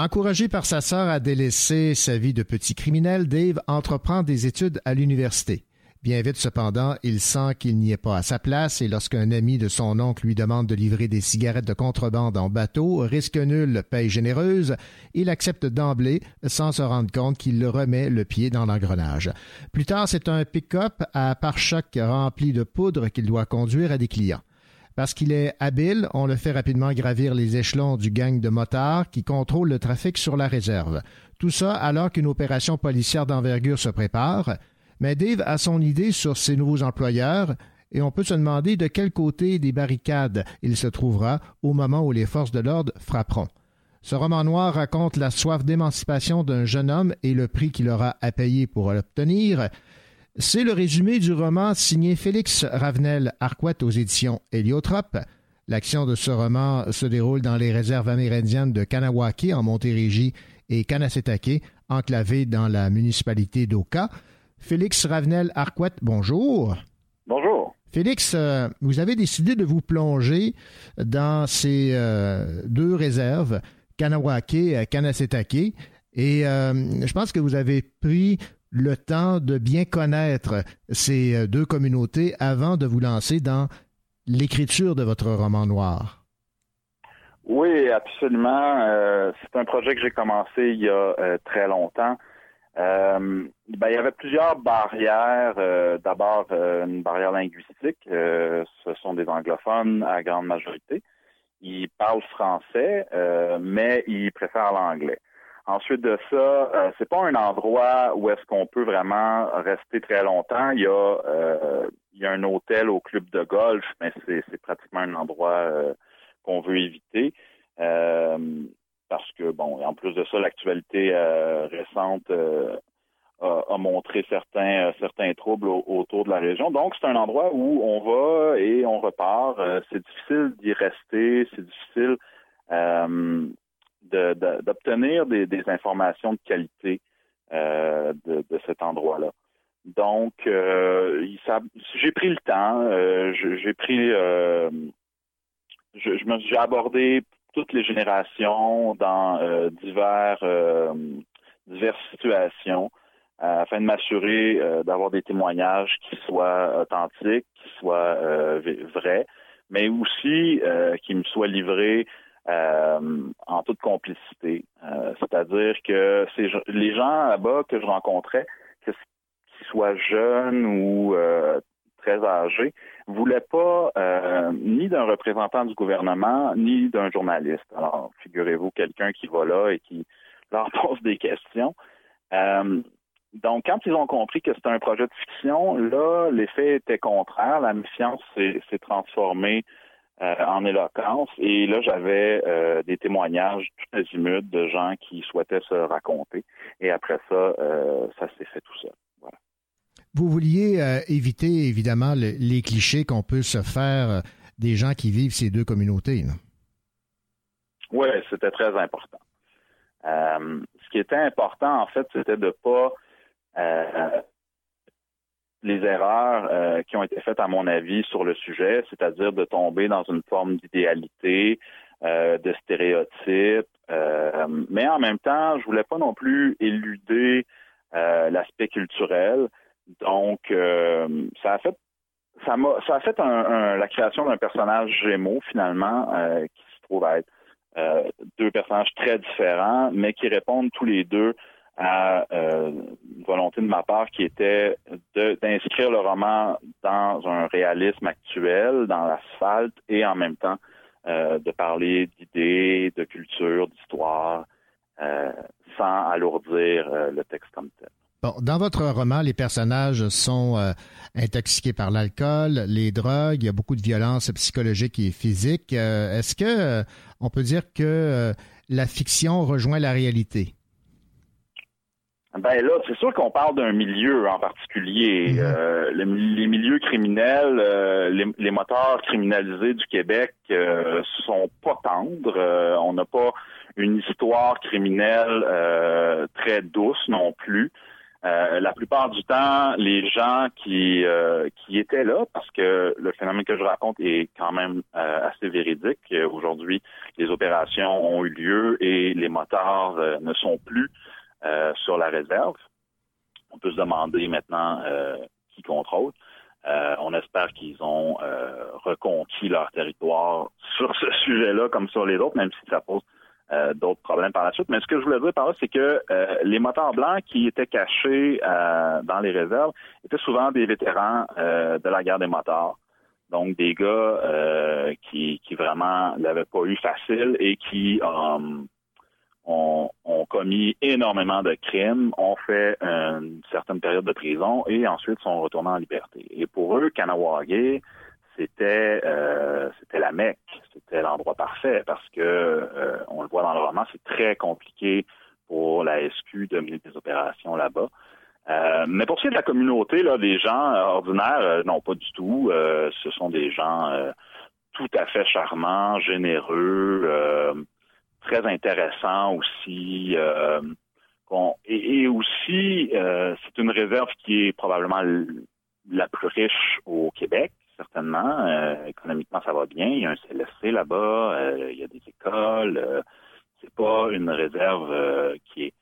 Encouragé par sa sœur à délaisser sa vie de petit criminel, Dave entreprend des études à l'université. Bien vite cependant, il sent qu'il n'y est pas à sa place et lorsqu'un ami de son oncle lui demande de livrer des cigarettes de contrebande en bateau, risque nul, paye généreuse, il accepte d'emblée sans se rendre compte qu'il remet le pied dans l'engrenage. Plus tard, c'est un pick-up à pare-choc rempli de poudre qu'il doit conduire à des clients. Parce qu'il est habile, on le fait rapidement gravir les échelons du gang de motards qui contrôle le trafic sur la réserve. Tout ça alors qu'une opération policière d'envergure se prépare. Mais Dave a son idée sur ses nouveaux employeurs et on peut se demander de quel côté des barricades il se trouvera au moment où les forces de l'ordre frapperont. Ce roman noir raconte la soif d'émancipation d'un jeune homme et le prix qu'il aura à payer pour l'obtenir. C'est le résumé du roman signé Félix Ravenel Arquette aux éditions Héliotrope. L'action de ce roman se déroule dans les réserves amérindiennes de Kanawake en Montérégie et Kanasetake, enclavées dans la municipalité d'Oka. Félix Ravenel Arquette, bonjour. Bonjour. Félix, euh, vous avez décidé de vous plonger dans ces euh, deux réserves, Kanawake et Kanasetake. Et euh, je pense que vous avez pris le temps de bien connaître ces euh, deux communautés avant de vous lancer dans l'écriture de votre roman noir? Oui, absolument. Euh, c'est un projet que j'ai commencé il y a euh, très longtemps. Ben, il y avait plusieurs barrières. D'abord, une barrière linguistique. Ce sont des anglophones à grande majorité. Ils parlent français, mais ils préfèrent l'anglais. Ensuite de ça, euh, c'est pas un endroit où est-ce qu'on peut vraiment rester très longtemps. Il y a, euh, un hôtel au club de golf, mais c'est pratiquement un endroit euh, qu'on veut éviter. Euh, parce que, bon, en plus de ça, l'actualité récente a, montré certains, certains troubles au- autour de la région. Donc, c'est un endroit où on va et on repart. C'est difficile d'y rester, c'est difficile d'obtenir des, des informations de qualité euh, de, de cet endroit-là. Donc, euh, j'ai pris le temps, euh, j'ai pris, euh, je, je j'ai abordé toutes les générations dans euh, divers, euh, diverses situations afin de m'assurer d'avoir des témoignages qui soient authentiques, qui soient vrais, mais aussi qui me soient livrés en toute complicité. Euh, C'est-à-dire que les gens là-bas que je rencontrais, qu'ils soient jeunes ou euh, très âgés, voulaient pas euh, ni d'un représentant du gouvernement, ni d'un journaliste. Alors, figurez-vous quelqu'un qui va là et qui leur [laughs] pose des questions. Euh, donc, quand ils ont compris que c'était un projet de fiction, là, l'effet était contraire. La méfiance s'est transformée euh, en éloquence. Et là, j'avais euh, des témoignages tout azimuts de gens qui souhaitaient se raconter. Et après ça, euh, ça s'est fait tout seul. Voilà. Vous vouliez éviter, évidemment, le- les clichés qu'on peut se faire des gens qui vivent ces deux communautés. là. Oui, c'était très important. Ce qui était important, en fait, c'était de pas euh, les erreurs euh, qui ont été faites, à mon avis, sur le sujet, c'est-à-dire de tomber dans une forme d'idéalité, euh, de stéréotypes, euh, mais en même temps, je voulais pas non plus éluder euh, l'aspect culturel. Donc, euh, ça a fait ça m'a ça a fait un- un- la création d'un personnage Gémeaux finalement euh, qui se trouve à être deux personnages très différents, mais qui répondent tous les deux à euh, une volonté de ma part qui était d'inscrire le roman dans un réalisme actuel, dans l'asphalte, et en même temps euh, de parler d'idées, de culture, d'histoire, euh, sans alourdir euh, le texte comme tel. Bon, dans votre roman, les personnages sont euh, intoxiqués par l'alcool, les drogues, il y a beaucoup de violence psychologique et physique. Euh, Est-ce que euh, on peut dire que euh, la fiction rejoint la réalité? Ben là, c'est sûr qu'on parle d'un milieu en particulier. Euh, le- les milieux criminels, euh, les, les moteurs criminalisés du Québec euh, sont pas tendres. Euh, on n'a pas une histoire criminelle euh, très douce non plus. Euh, la plupart du temps, les gens qui euh, qui étaient là, parce que le phénomène que je raconte est quand même euh, assez véridique. Euh, Aujourd'hui, les opérations ont eu lieu et les motards euh, ne sont plus euh, sur la réserve. On peut se demander maintenant euh, qui contrôle. Euh, on espère qu'ils ont euh, reconquis leur territoire sur ce sujet-là comme sur les autres, même si ça pose euh, d'autres problèmes par la suite. Mais ce que je voulais dire par là, c'est que euh, les motards blancs qui étaient cachés euh, dans les réserves étaient souvent des vétérans euh, de la guerre des motards. Donc des gars euh, qui, qui vraiment l'avaient pas eu facile et qui euh, ont, commis énormément de crimes, ont fait une certaine période de prison et ensuite sont retournés en liberté. Et pour eux, Kanawagé, c'était euh, c'était la Mecque, c'était l'endroit parfait parce que euh, on le voit dans le roman, c'est très compliqué pour la SQ de mener des opérations là-bas. Euh, mais pour ce qui est de la communauté, là, des gens euh, ordinaires, euh, non, pas du tout. Euh, ce sont des gens tout à fait charmant, généreux, très intéressant aussi. euh, et, et aussi, euh, c'est une réserve qui est probablement la plus riche au Québec, certainement. Euh, économiquement, ça va bien. Il y a un CLSC là-bas, euh, il y a des écoles. euh, c'est pas une réserve euh, qui est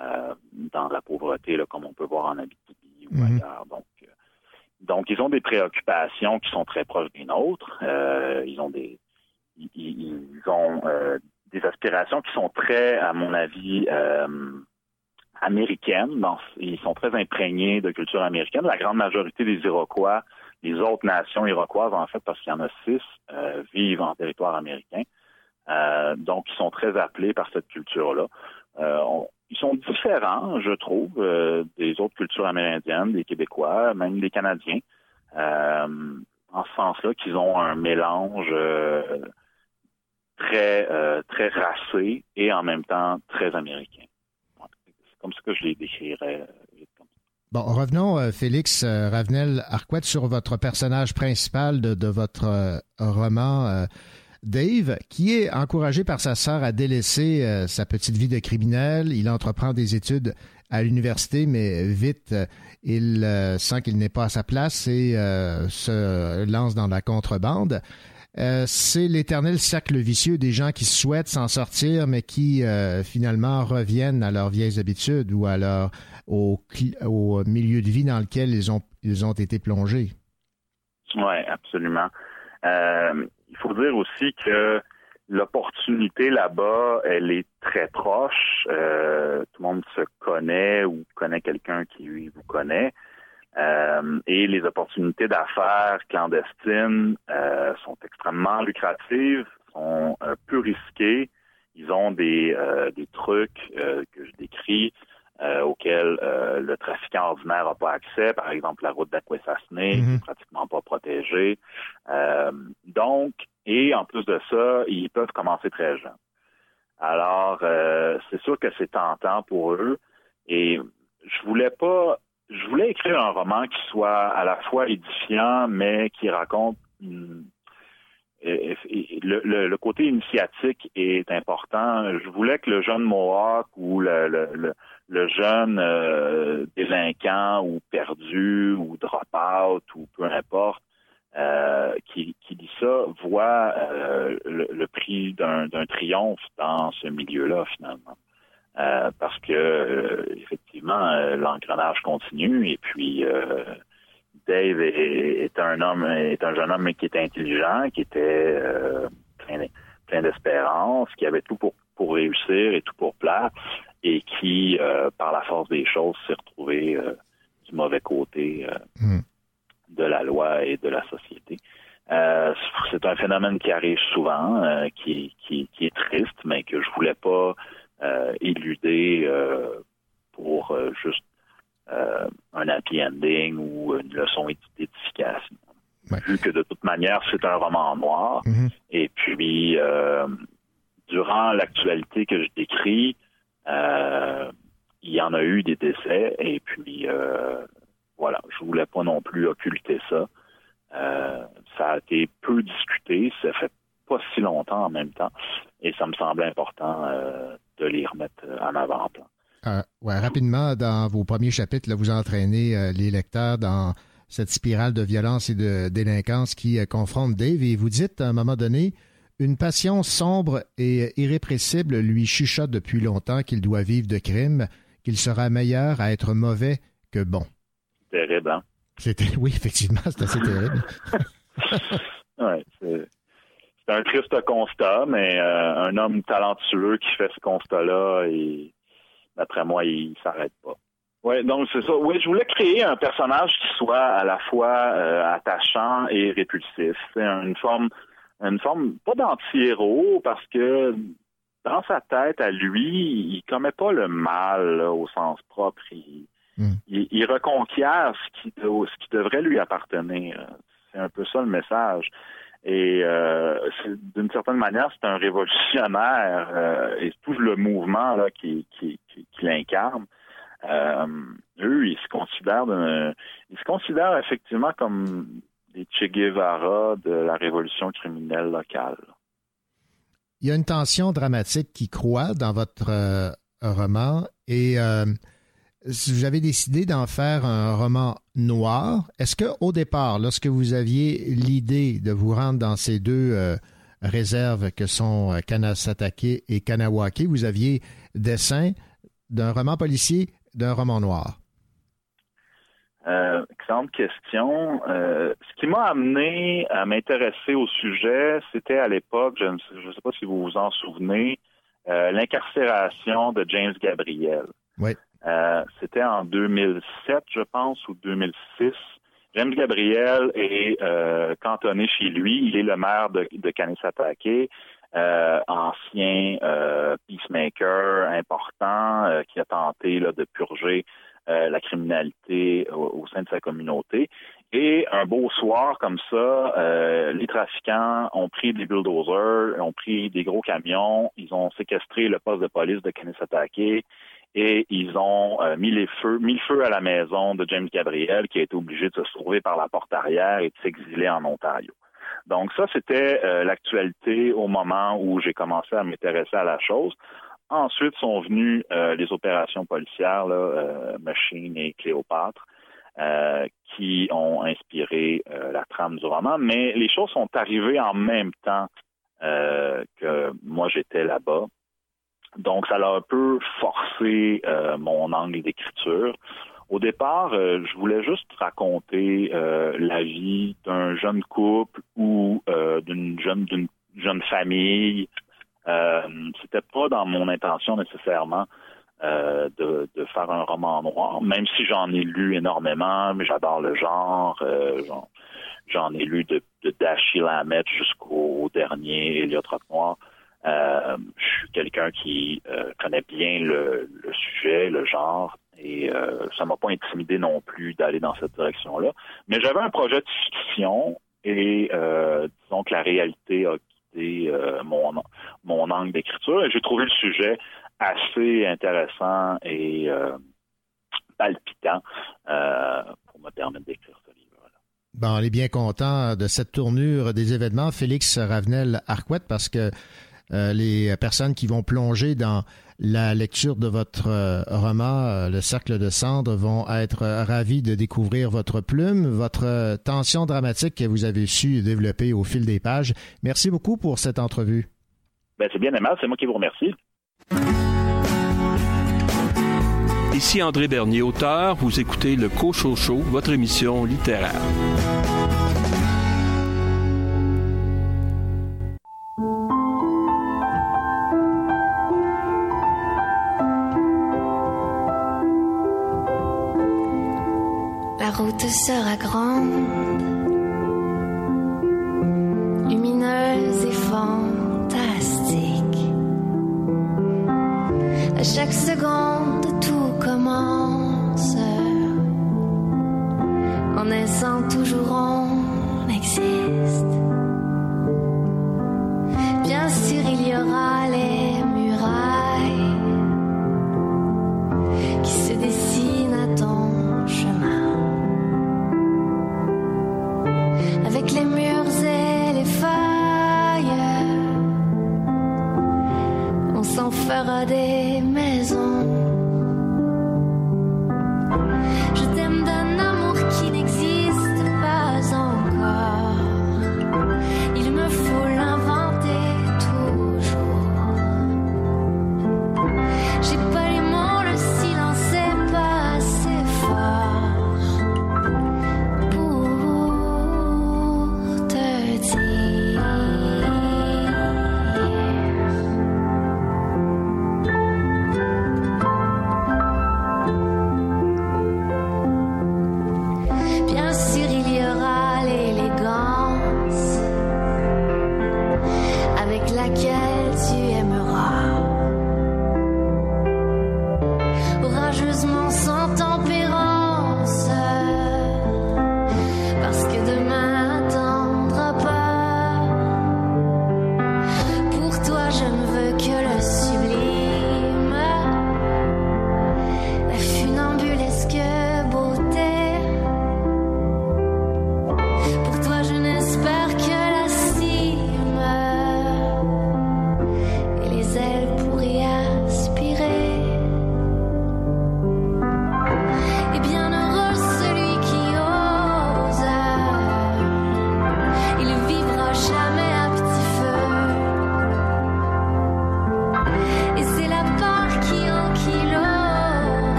euh, dans la pauvreté, là, comme on peut voir en Abitibi ou ailleurs. Donc, donc, ils ont des préoccupations qui sont très proches des nôtres. Euh, ils ont des, ils, ils- ils ont euh, des aspirations qui sont très, à mon avis, euh, américaines. Ils sont très imprégnés de culture américaine. La grande majorité des Iroquois, les autres nations iroquoises, en fait, parce qu'il y en a six, euh, vivent en territoire américain. Euh, donc, ils sont très appelés par cette culture-là. Ils sont différents, je trouve, des autres cultures amérindiennes, des Québécois, même des Canadiens, en ce sens-là qu'ils ont un mélange très euh, très racé et en même temps très américain. C'est comme ça que je les décrirais. Bon, revenons, euh, Félix euh, Ravenel Arquette, sur votre personnage principal de, de votre euh, roman, euh, Dave, qui est encouragé par sa sœur à délaisser euh, sa petite vie de criminel. Il entreprend des études à l'université, mais vite, euh, il euh, sent qu'il n'est pas à sa place et euh, se lance dans la contrebande. Euh, c'est l'éternel cercle vicieux des gens qui souhaitent s'en sortir, mais qui euh, finalement reviennent à leurs vieilles habitudes ou à leur, au, au milieu de vie dans lequel ils ont, ils ont été plongés. Oui, absolument. Euh, il faut dire aussi que l'opportunité là-bas, elle est très proche. Euh, tout le monde se connaît ou connaît quelqu'un qui vous connaît. Euh, et les opportunités d'affaires clandestines euh, sont extrêmement lucratives, sont un peu risquées. Ils ont des, euh, des trucs euh, que je décris euh, auxquels euh, le trafiquant ordinaire n'a pas accès, par exemple la route d'Aquesasné, qui est pratiquement pas protégée. Euh, donc, et en plus de ça, ils peuvent commencer très jeunes. Alors, euh, c'est sûr que c'est tentant pour eux. Et je voulais pas, je voulais écrire un roman qui soit à la fois édifiant, mais qui raconte le, le- côté initiatique est important. Je voulais que le jeune Mohawk ou le, jeune euh, délinquant ou perdu ou drop-out ou peu importe euh, qui, dit ça voit euh, le, prix d'un triomphe dans ce milieu-là finalement. Euh, parce que euh, effectivement euh, l'engrenage continue et puis Dave est, est un homme est un jeune homme qui était intelligent, qui était plein, plein d'espérance, qui avait tout pour pour réussir et tout pour plaire et qui par la force des choses s'est retrouvé du mauvais côté euh, de la loi et de la société. C'est un phénomène qui arrive souvent, qui, qui, qui est triste, mais que je voulais pas éluder euh, pour euh, juste euh, un happy ending ou une leçon d'édification. Vu que de toute manière, c'est un roman noir. Et puis, euh, durant l'actualité que je décris, euh, il y en a eu des décès. Et puis, euh, voilà, je voulais pas non plus occulter ça. Euh, ça a été peu discuté, ça fait pas si longtemps en même temps, et ça me semblait important euh, de les remettre en avant-plan. Euh, ouais, rapidement, dans vos premiers chapitres, là, vous entraînez euh, les lecteurs dans cette spirale de violence et de délinquance qui euh, confronte Dave et vous dites à un moment donné, une passion sombre et irrépressible lui chuchote depuis longtemps qu'il doit vivre de crimes, qu'il sera meilleur à être mauvais que bon. Terrible, hein? C'était, oui, effectivement, c'est assez terrible. [laughs] Ouais, c'est un triste constat, mais euh, un homme talentueux qui fait ce constat-là, et d'après moi, il s'arrête pas. Ouais, donc c'est ça. Oui, je voulais créer un personnage qui soit à la fois euh, attachant et répulsif. C'est une forme, une forme pas d'anti-héros parce que dans sa tête à lui, il commet pas le mal là, au sens propre. Il, il, il reconquiert ce qui, ce qui devrait lui appartenir. C'est un peu ça le message. Et euh, d'une certaine manière, c'est un révolutionnaire euh, et tout le mouvement là qui, qui, qui, l'incarne. Euh, eux, ils se considèrent, d'un- ils se considèrent effectivement comme des Che Guevara de la révolution criminelle locale. Il y a une tension dramatique qui croît dans votre euh, roman et avez décidé d'en faire un roman noir. Est-ce que au départ, lorsque vous aviez l'idée de vous rendre dans ces deux euh, réserves que sont euh, Kanasatake et Kanawake, vous aviez dessin d'un roman policier, d'un roman noir? Euh, excellente question. Euh, ce qui m'a amené à m'intéresser au sujet, c'était à l'époque, je ne sais, je sais pas si vous vous en souvenez, euh, l'incarcération de James Gabriel. Oui. Euh, c'était en 2007, je pense, ou 2006. James Gabriel est euh, cantonné chez lui. Il est le maire de, de Kanesatake, euh, ancien euh, peacemaker important euh, qui a tenté là, de purger la criminalité au, au sein de sa communauté. Et un beau soir comme ça, les trafiquants ont pris des bulldozers, ont pris des gros camions, ils ont séquestré le poste de police de Kanesatake et ils ont euh, mis les feux, mis le feu à la maison de James Gabriel qui a été obligé de se sauver par la porte arrière et de s'exiler en Ontario. Donc ça, c'était euh, l'actualité au moment où j'ai commencé à m'intéresser à la chose. Ensuite sont venues euh, les opérations policières, là, euh, Machine et Cléopâtre, euh, qui ont inspiré euh, la trame du roman. Mais les choses sont arrivées en même temps que moi j'étais là-bas. Donc ça l'a un peu forcé euh, mon angle d'écriture. Au départ, euh, je voulais juste raconter euh, la vie d'un jeune couple ou euh, d'une jeune d'une jeune famille. Euh, C'était pas dans mon intention nécessairement euh, de, de faire un roman noir, même si j'en ai lu énormément, mais j'adore le genre. j'en- ai lu de, de Dashiell Hammett jusqu'au dernier Elliot Roquenoir. Euh, je suis quelqu'un qui euh, connaît bien le, sujet, le genre, et euh, ça m'a pas intimidé non plus d'aller dans cette direction-là. Mais j'avais un projet de fiction et euh, disons que la réalité a quitté mon, mon angle d'écriture et j'ai trouvé le sujet assez intéressant et palpitant pour me permettre d'écrire ça. Bon, on est bien content de cette tournure des événements, Félix Ravenel-Arquette, parce que euh, les personnes qui vont plonger dans la lecture de votre euh, roman, euh, Le Cercle de Cendres, vont être euh, ravis de découvrir votre plume, votre euh, tension dramatique que vous avez su développer au fil des pages. Merci beaucoup pour cette entrevue. Ben, c'est bien aimable, c'est moi qui vous remercie. Ici André Bernier, auteur. Vous écoutez le Cochocho, votre émission littéraire. La route sera grande, lumineuse et fantastique. À chaque seconde, tout commence. En naissant, toujours on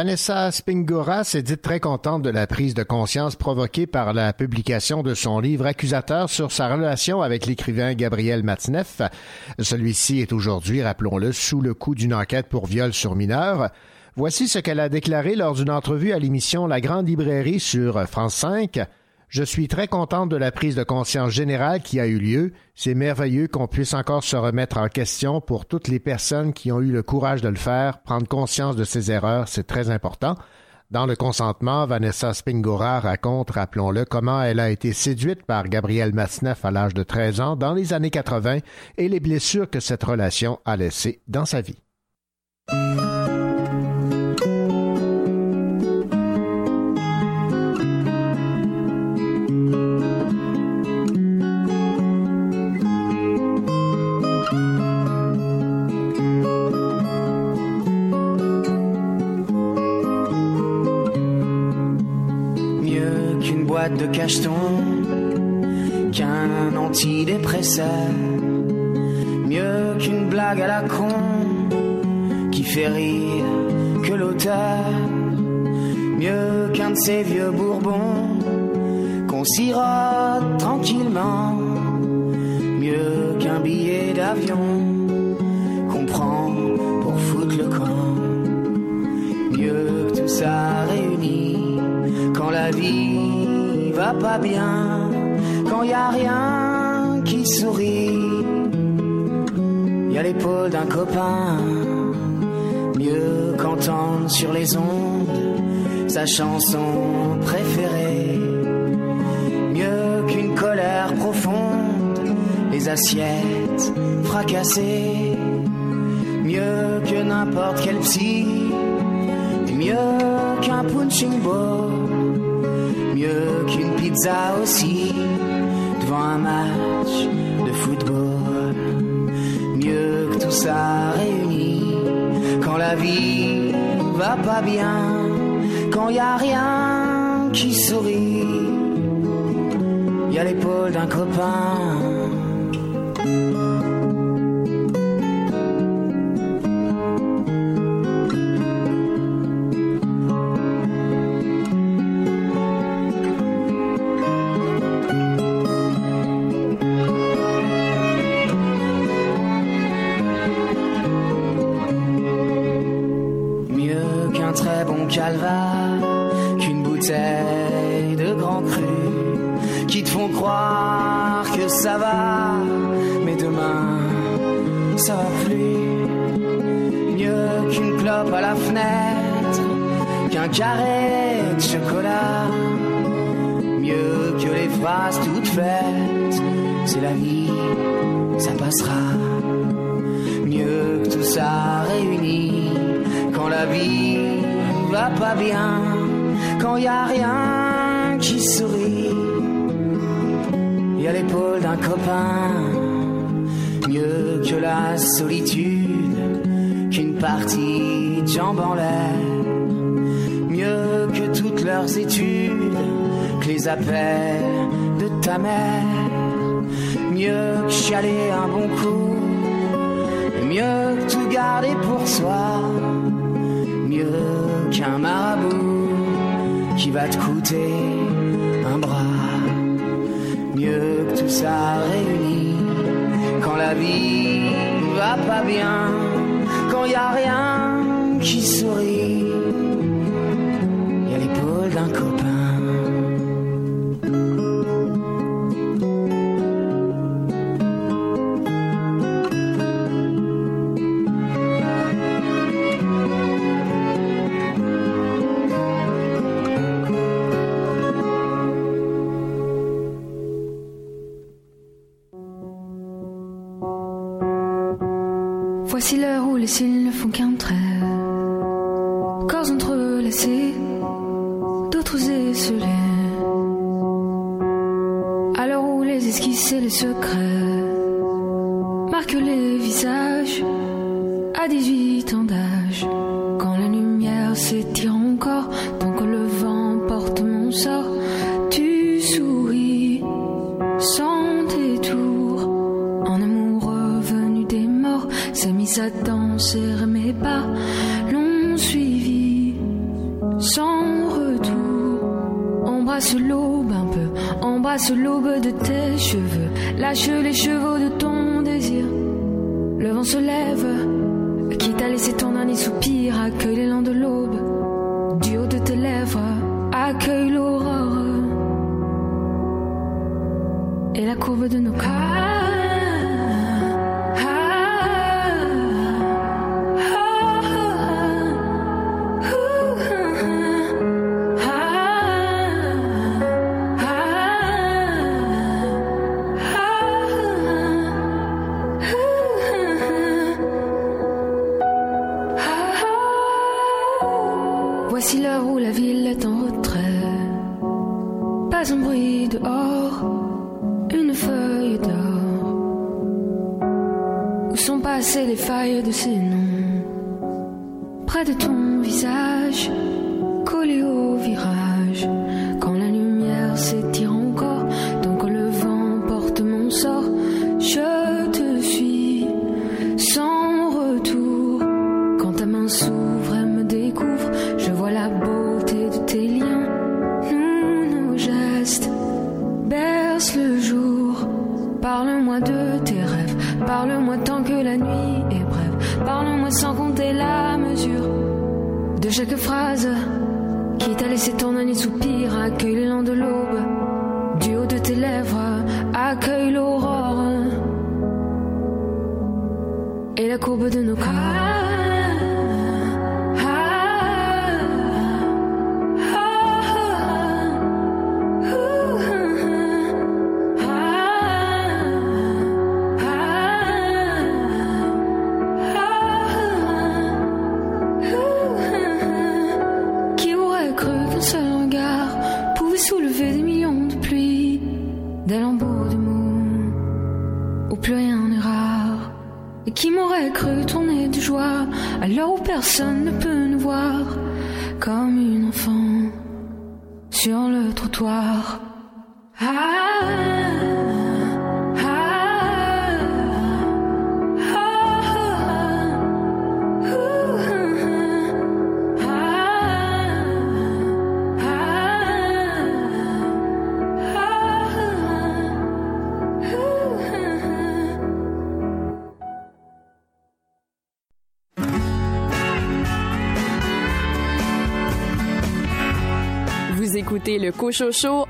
Vanessa Spingora s'est dite très contente de la prise de conscience provoquée par la publication de son livre accusateur sur sa relation avec l'écrivain Gabriel Matineff. Celui-ci est aujourd'hui, rappelons-le, sous le coup d'une enquête pour viol sur mineur. Voici ce qu'elle a déclaré lors d'une entrevue à l'émission La Grande Librairie sur France 5. Je suis très contente de la prise de conscience générale qui a eu lieu. C'est merveilleux qu'on puisse encore se remettre en question pour toutes les personnes qui ont eu le courage de le faire. Prendre conscience de ses erreurs, c'est très important. Dans le consentement, Vanessa Spingora raconte, rappelons-le, comment elle a été séduite par Gabriel Masneff à l'âge de 13 ans dans les années 80 et les blessures que cette relation a laissées dans sa vie. Cachetons, qu'un antidépresseur. Mieux qu'une blague à la con qui fait rire que l'auteur. Mieux qu'un de ces vieux bourbons qu'on sirote mieux qu'entendre sur les ondes sa chanson préférée. Mieux qu'une colère profonde, les assiettes fracassées. Mieux que n'importe quel psy, mieux qu'un punching ball. Mieux qu'une pizza aussi, bien, Voici l'heure où les cils ne font qu'un trait. Corps entrelacés, d'autres esselés. À l'heure où les esquisses et les secrets marquent les visages à 18 ans d'âge. Embrasse l'aube de tes cheveux, lâche les chevaux de ton désir. Le vent se lève, quitte à laisser ton dernier soupir, accueille l'élan de l'aube, du haut de tes lèvres, accueille l'aurore. Et la courbe de nos corps.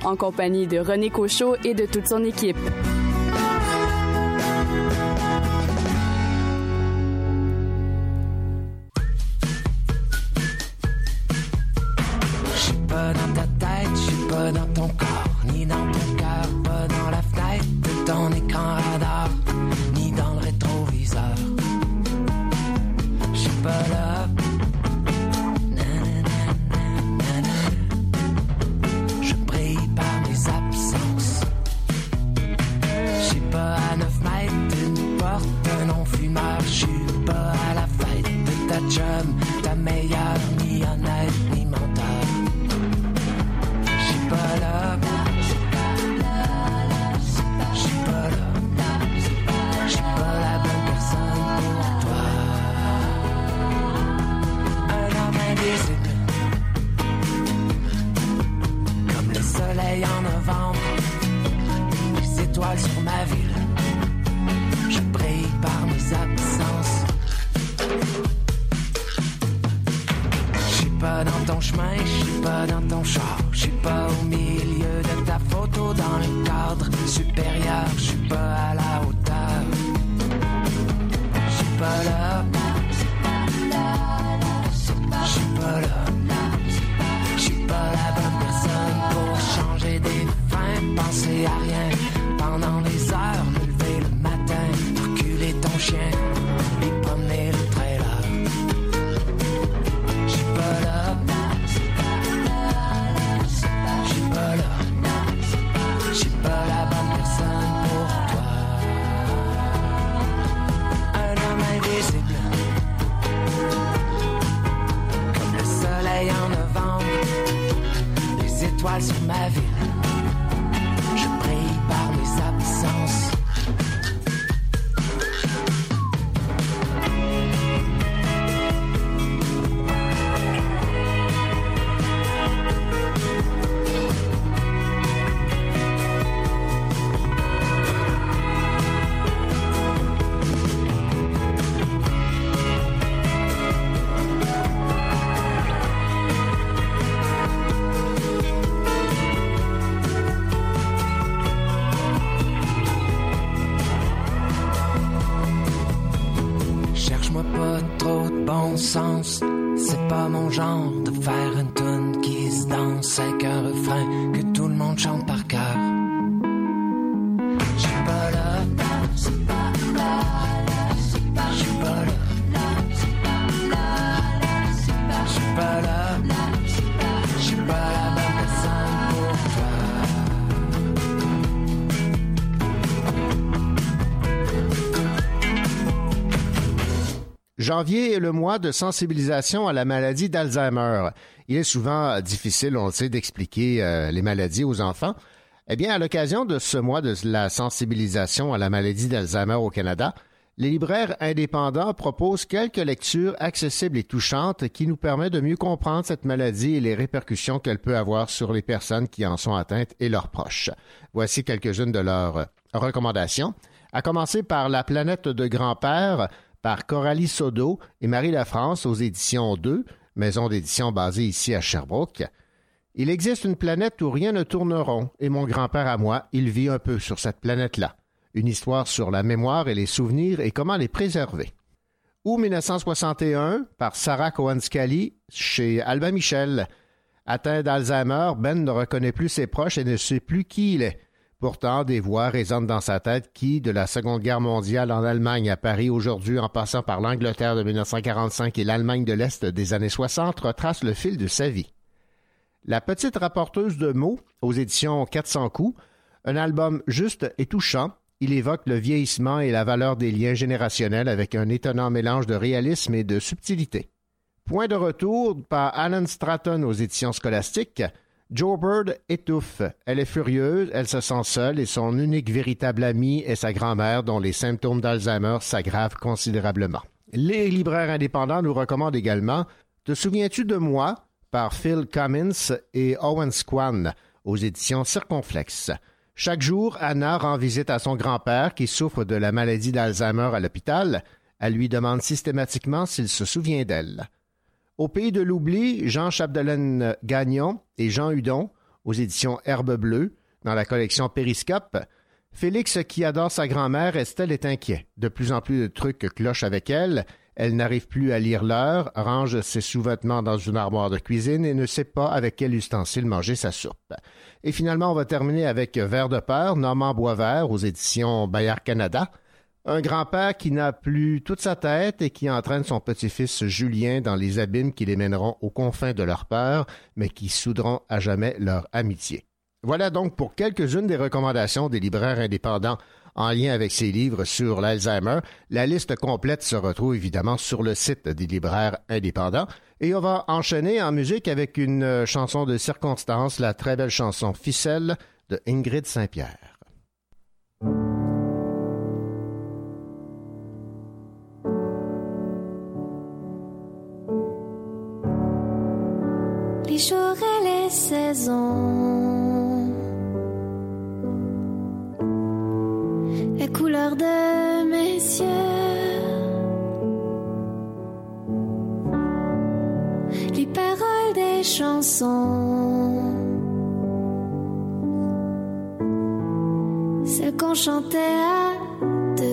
En compagnie de René Cocho et de toute son équipe. Janvier est le mois de sensibilisation à la maladie d'Alzheimer. Il est souvent euh, difficile, on le sait, d'expliquer euh, les maladies aux enfants. Eh bien, à l'occasion de ce mois de la sensibilisation à la maladie d'Alzheimer au Canada, les libraires indépendants proposent quelques lectures accessibles et touchantes qui nous permettent de mieux comprendre cette maladie et les répercussions qu'elle peut avoir sur les personnes qui en sont atteintes et leurs proches. Voici quelques-unes de leurs recommandations. À commencer par La planète de grand-père par Coralie Sodo et Marie Lafrance aux éditions 2, maison d'édition basée ici à Sherbrooke. Il existe une planète où rien ne tourne rond, et mon grand-père à moi, il vit un peu sur cette planète-là. Une histoire sur la mémoire et les souvenirs et comment les préserver. Ou 1961 par Sarah Cohen-Scally chez Albin Michel. Atteint d'Alzheimer, Ben ne reconnaît plus ses proches et ne sait plus qui il est. Pourtant, des voix résonnent dans sa tête qui, de la Seconde Guerre mondiale en Allemagne à Paris aujourd'hui, en passant par l'Angleterre de 1945 et l'Allemagne de l'Est des années 60, retracent le fil de sa vie. La petite rapporteuse de mots, aux éditions 400 coups, un album juste et touchant, il évoque le vieillissement et la valeur des liens générationnels avec un étonnant mélange de réalisme et de subtilité. Point de retour par Alan Stratton aux éditions scolastiques. Joe Bird étouffe. Elle est furieuse, elle se sent seule et son unique véritable amie est sa grand-mère dont les symptômes d'Alzheimer s'aggravent considérablement. Les libraires indépendants nous recommandent également Te souviens-tu de moi? par Phil Cummins et Owen Squan aux éditions Circonflexe. Chaque jour, Anna rend visite à son grand-père qui souffre de la maladie d'Alzheimer à l'hôpital. Elle lui demande systématiquement s'il se souvient d'elle. Au pays de l'oubli, Jean Chapdelaine Gagnon et Jean Hudon aux éditions Herbe Bleue dans la collection Périscope. Félix, qui adore sa grand-mère, Estelle est inquiet. De plus en plus de trucs clochent avec elle. Elle n'arrive plus à lire l'heure, range ses sous-vêtements dans une armoire de cuisine et ne sait pas avec quel ustensile manger sa soupe. Et finalement, on va terminer avec Vers de peur, Normand Boisvert aux éditions Bayard Canada. Un grand-père qui n'a plus toute sa tête et qui entraîne son petit-fils Julien dans les abîmes qui les mèneront aux confins de leur peur, mais qui souderont à jamais leur amitié. Voilà donc pour quelques-unes des recommandations des libraires indépendants en lien avec ces livres sur l'Alzheimer. La liste complète se retrouve évidemment sur le site des libraires indépendants. Et on va enchaîner en musique avec une euh, chanson de circonstance, la très belle chanson Ficelle de Ingrid Saint-Pierre. Saisons, les couleurs de mes yeux, les paroles des chansons, celles qu'on chantait à deux.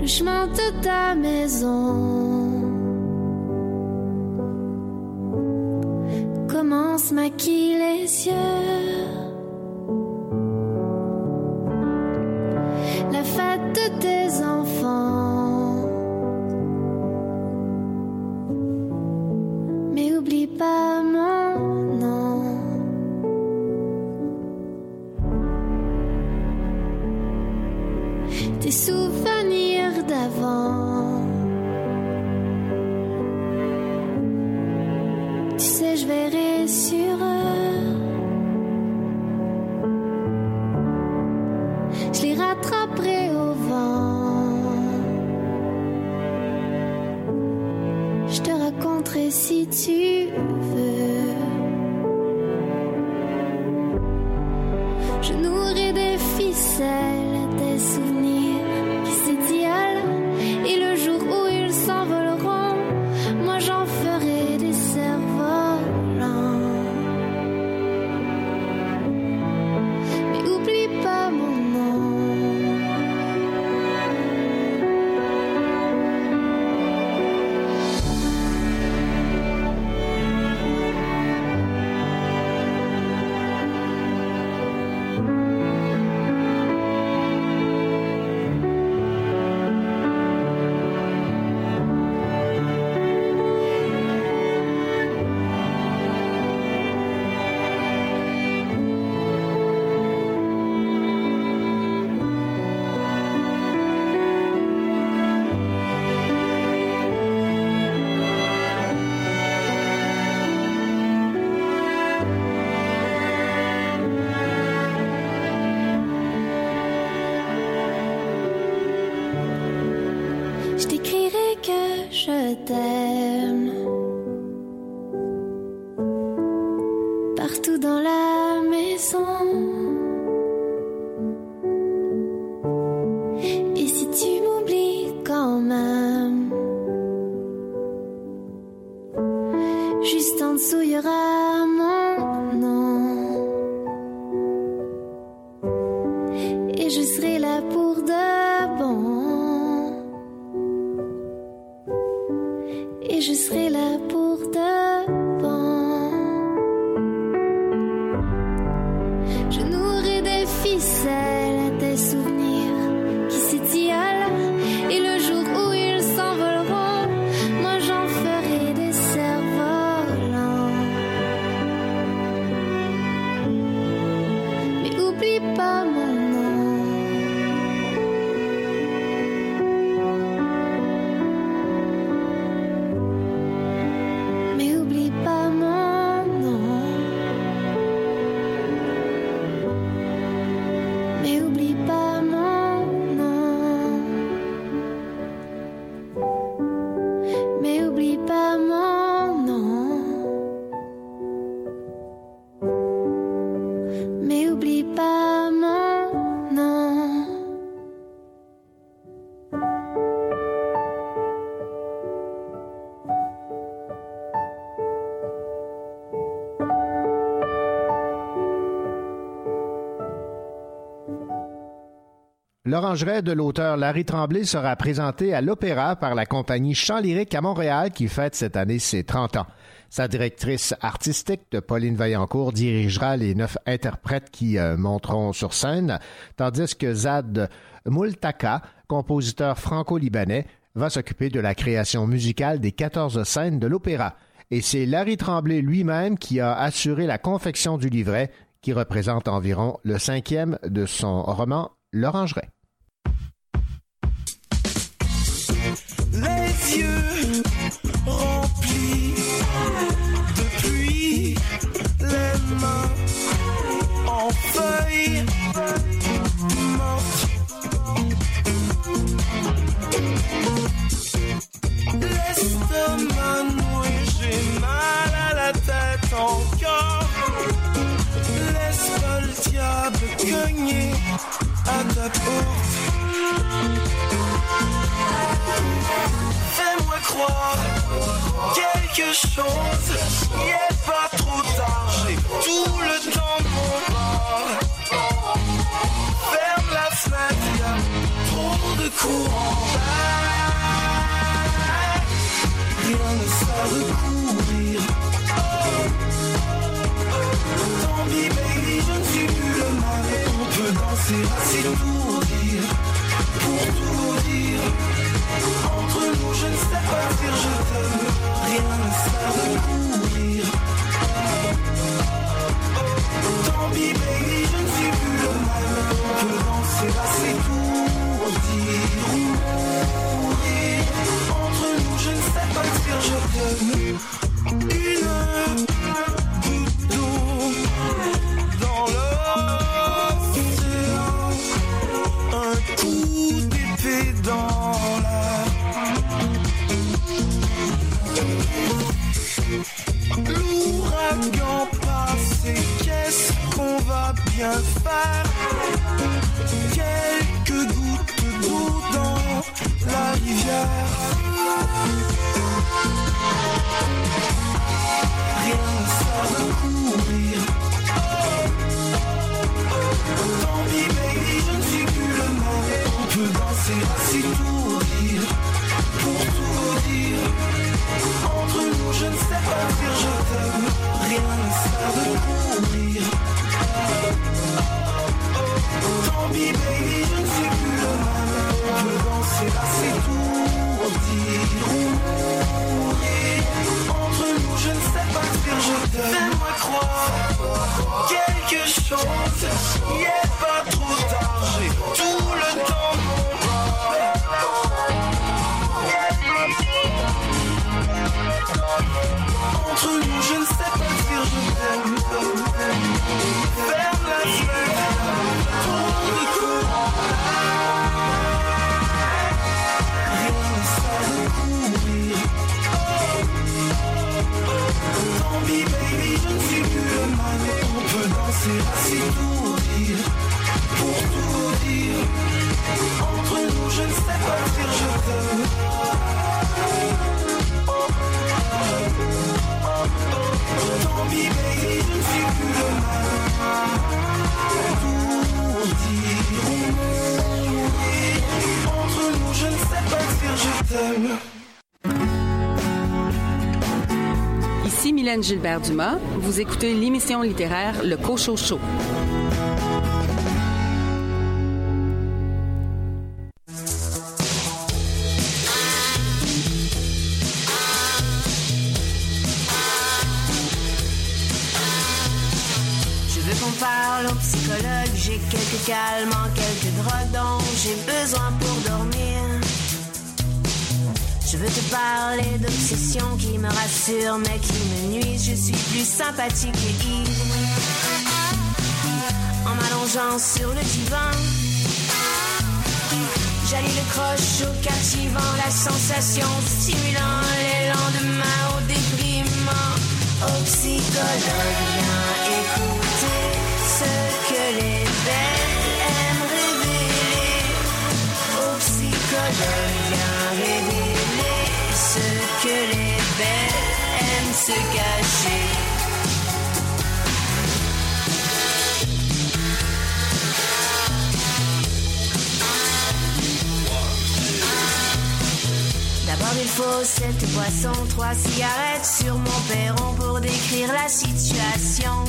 Le chemin de ta maison commence maquille les yeux. La fête de tes enfants. Mais oublie pas mon nom. Tes souvenirs d'avant. Tu sais, je verrai Je les rattraperai au vent. Je te raconterai si tu veux. Je nourris des ficelles, L'Orangerie de l'auteur Larry Tremblay sera présenté à l'Opéra par la compagnie Chant Lyrique à Montréal qui fête cette année ses 30 ans. Sa directrice artistique, de Pauline Vaillancourt, dirigera les neuf interprètes qui euh, monteront sur scène, tandis que Zad Multaka, compositeur franco-libanais, va s'occuper de la création musicale des 14 scènes de l'opéra. Et c'est Larry Tremblay lui-même qui a assuré la confection du livret, qui représente environ le cinquième de son roman L'Orangerie. Les yeux remplis de pluie, les mains en feuilles mortes. L'estomac noué, j'ai mal à la tête encore. Laisse le diable cogner ta. Fais-moi croire quelque chose. Il est pas trop tard, j'ai tout le temps mon bord. Ferme la fenêtre, y a trop de courant. Rien ne sert de courir. Tant pis, baby, je ne suis plus le mal. On peut danser assez pour dire, pour tout dire. Entre nous, je ne sais pas dire je t'aime. Rien ne sert de courir. Tant pis, baby, je ne suis plus le mal. On peut danser assez pour dire ou mourir. Entre nous, je ne sais pas dire je t'aime. Une L'ouragan passé, qu'est-ce qu'on va bien faire? Quelques gouttes d'eau dans la rivière. Rien sert de courir. Peut danser assis pour dire, pour tout dire. Entre nous, je ne sais pas dire je t'aime. Rien ne sert de courir. Tant pis, baby, je ne suis plus le mal. On peut danser assis pour dire. Entre nous, je ne sais pas dire je t'aime. Fais-moi croire quelque chose. Il est pas trop tard, Ici Mylène Gilbert-Dumas. Vous écoutez l'émission littéraire Le Cochot -Chaud. Qui me rassurent mais qui me nuisent. Je suis plus sympathique et ivre. En m'allongeant sur le divan, j'allie le croche au captivant, la sensation stimulant les lendemains au déprimant. Au psychologue, viens écouter ce que les belles aiment révéler. Au que les belles aiment se cacher. D'abord il faut cette boisson, trois cigarettes sur mon perron pour décrire la situation.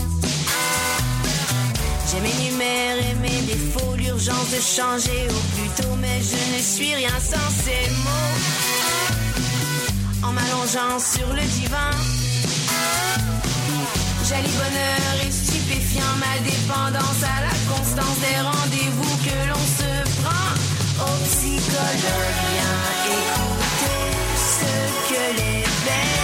J'ai mes numéros et mes défauts, l'urgence de changer au plus tôt, mais je ne suis rien sans ces mots. En m'allongeant sur le divan, j'allie bonheur et stupéfiant, ma dépendance à la constance des rendez-vous que l'on se prend. Au psychologue, viens écouter ce que les belles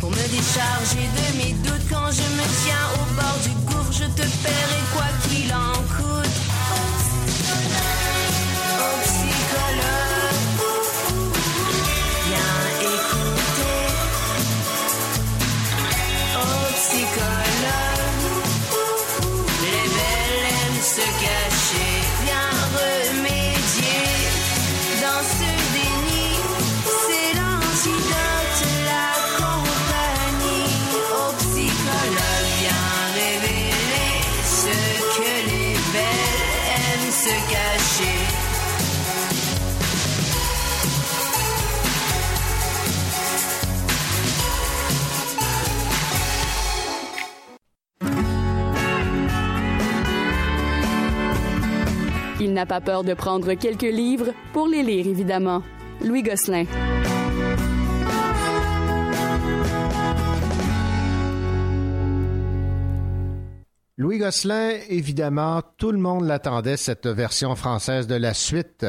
Pour me décharger de mes doutes, quand je me tiens au bord du gouffre, je te paierai quoi qu'il N'a pas peur de prendre quelques livres pour les lire, évidemment. Louis Gosselin. Louis Gosselin, évidemment, tout le monde l'attendait, cette version française de la suite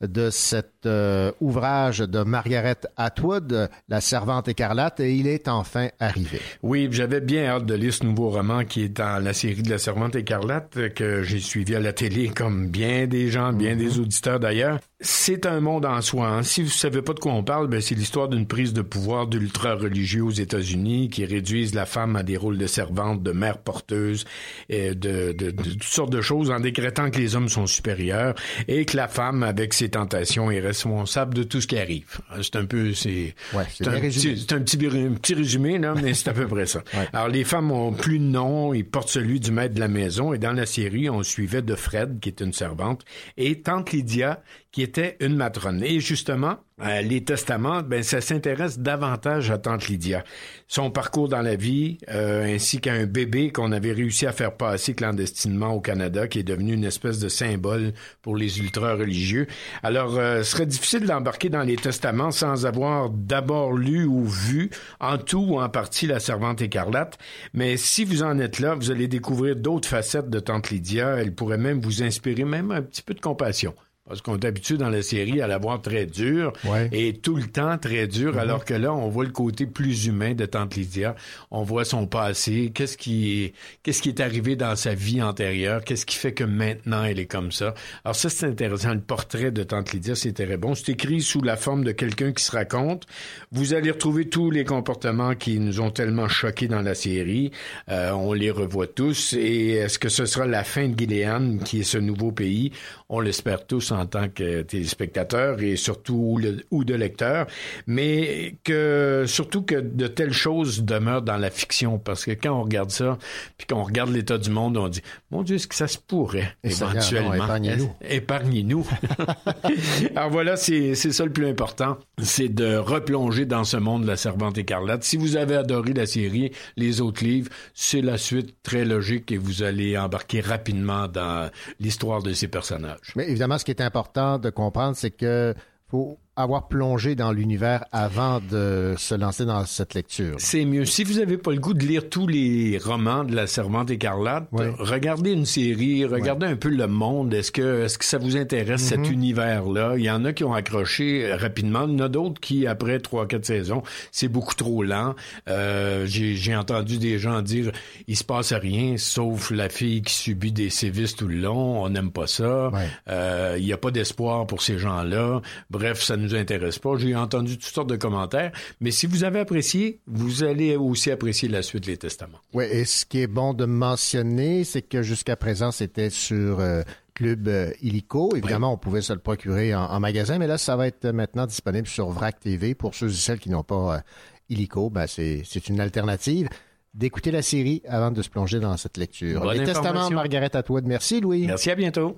de cet euh, ouvrage de Margaret Atwood, La Servante écarlate, et il est enfin arrivé. Oui, j'avais bien hâte de lire ce nouveau roman qui est dans la série de La Servante écarlate que j'ai suivi à la télé comme bien des gens, bien des auditeurs d'ailleurs. C'est un monde en soi. hein. Si vous savez pas de quoi on parle, ben c'est l'histoire d'une prise de pouvoir d'ultra-religieux aux États-Unis qui réduisent la femme à des rôles de servante, de mère porteuse, et de, de- de toutes sortes de choses en décrétant que les hommes sont supérieurs et que la femme, avec ses tentations, est responsable de tout ce qui arrive. C'est un peu, c'est, c'est un petit- c'est un petit, un petit résumé, là, mais c'est à peu près ça. [laughs] Alors, les femmes ont plus de nom, ils portent celui du maître de la maison, et dans la série, on suivait de Fred, qui est une servante, et Tante Lydia, qui était une matrone. Et justement, euh, les testaments, ben, ça s'intéresse davantage à Tante Lydia. Son parcours dans la vie, euh, ainsi qu'à un bébé qu'on avait réussi à faire passer clandestinement au Canada, qui est devenu une espèce de symbole pour les ultra-religieux. Alors, euh, ce serait difficile d'embarquer dans les testaments sans avoir d'abord lu ou vu, en tout ou en partie, La Servante écarlate. Mais si vous en êtes là, vous allez découvrir d'autres facettes de Tante Lydia. Elle pourrait même vous inspirer même un petit peu de compassion. Parce qu'on est habitué dans la série à la voir très dure et tout le temps très dur, Mhm. alors que là, on voit le côté plus humain de Tante Lydia. On voit son passé, qu'est-ce qui, qu'est-ce qui est arrivé dans sa vie antérieure, qu'est-ce qui fait que maintenant elle est comme ça? Alors ça, c'est intéressant. Le portrait de Tante Lydia, c'est très bon. C'est écrit sous la forme de quelqu'un qui se raconte. Vous allez retrouver tous les comportements qui nous ont tellement choqués dans la série. Euh, on les revoit tous. Et est-ce que ce sera la fin de Gilead, qui est ce nouveau pays? On l'espère tous en tant que téléspectateurs et surtout ou, le- ou de lecteurs, mais que surtout que de telles choses demeurent dans la fiction, parce que quand on regarde ça, puis qu'on regarde l'état du monde, on dit, mon Dieu, est-ce que ça se pourrait Et éventuellement? épargnez-nous. [laughs] Épargnez-nous. [laughs] Alors voilà, c'est c'est ça le plus important, c'est de replonger dans ce monde de la Servante écarlate. Si vous avez adoré la série, les autres livres, c'est la suite très logique et vous allez embarquer rapidement dans l'histoire de ces personnages. Mais évidemment, ce qui est important de comprendre, c'est que faut avoir plongé dans l'univers avant de se lancer dans cette lecture? C'est mieux. Si vous n'avez pas le goût de lire tous les romans de la Servante écarlate, regardez une série, regardez un peu le monde. Est-ce que, est-ce que ça vous intéresse, cet Mhm. univers-là? Il y en a qui ont accroché euh, rapidement. Il y en a d'autres qui, après trois, quatre saisons, c'est beaucoup trop lent. Euh, j'ai, j'ai entendu des gens dire, il se passe rien, sauf la fille qui subit des sévices tout le long. On n'aime pas ça. Euh, il n'y a pas d'espoir pour ces gens-là. Bref, ça nous intéresse pas. J'ai entendu toutes sortes de commentaires. Mais si vous avez apprécié, vous allez aussi apprécier la suite des Testaments. Oui, et ce qui est bon de mentionner, c'est que jusqu'à présent, c'était sur euh, Club euh, Illico. Évidemment, on pouvait se le procurer en, en magasin, mais là, ça va être maintenant disponible sur VRAC TV. Pour ceux et celles qui n'ont pas euh, Illico, ben, c'est c'est une alternative d'écouter la série avant de se plonger dans cette lecture. Bonne Les Testaments de. Margaret Atwood. Merci, Louis. Merci, à bientôt.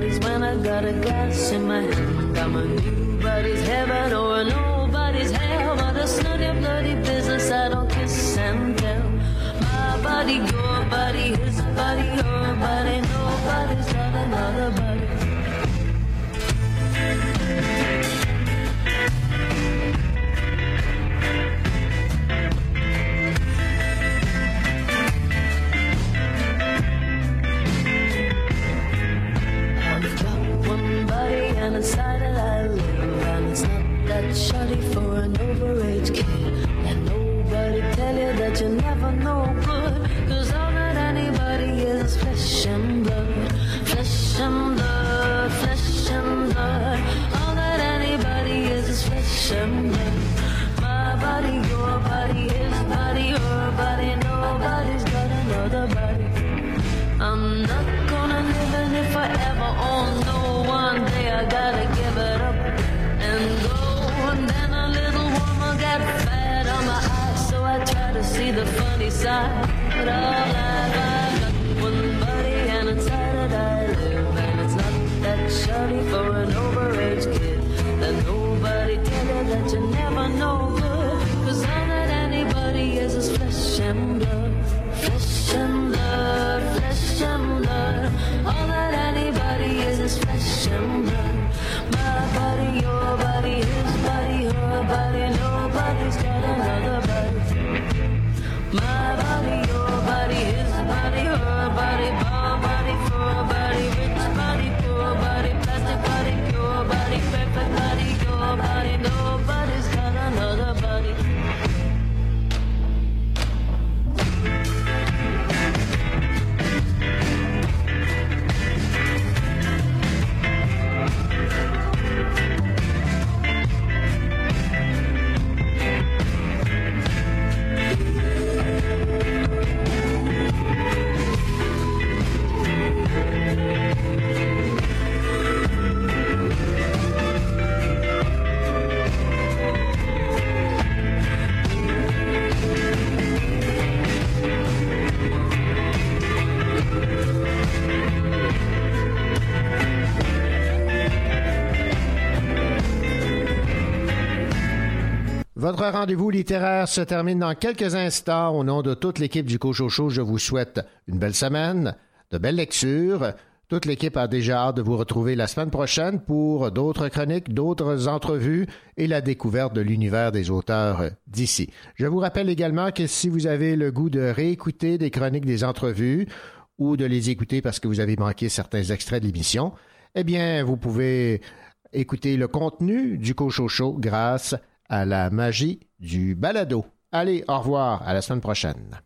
Anybody's when I got a glass in my hand. I'm a new body's heaven or a nobody's the funny side. But all I've Votre rendez-vous littéraire se termine dans quelques instants. Au nom de toute l'équipe du Cochocho, je vous souhaite une belle semaine, de belles lectures. Toute l'équipe a déjà hâte de vous retrouver la semaine prochaine pour d'autres chroniques, d'autres entrevues et la découverte de l'univers des auteurs d'ici. Je vous rappelle également que si vous avez le goût de réécouter des chroniques des entrevues ou de les écouter parce que vous avez manqué certains extraits de l'émission, eh bien, vous pouvez écouter le contenu du Cochocho grâce à la magie du balado. Allez, au revoir, à la semaine prochaine.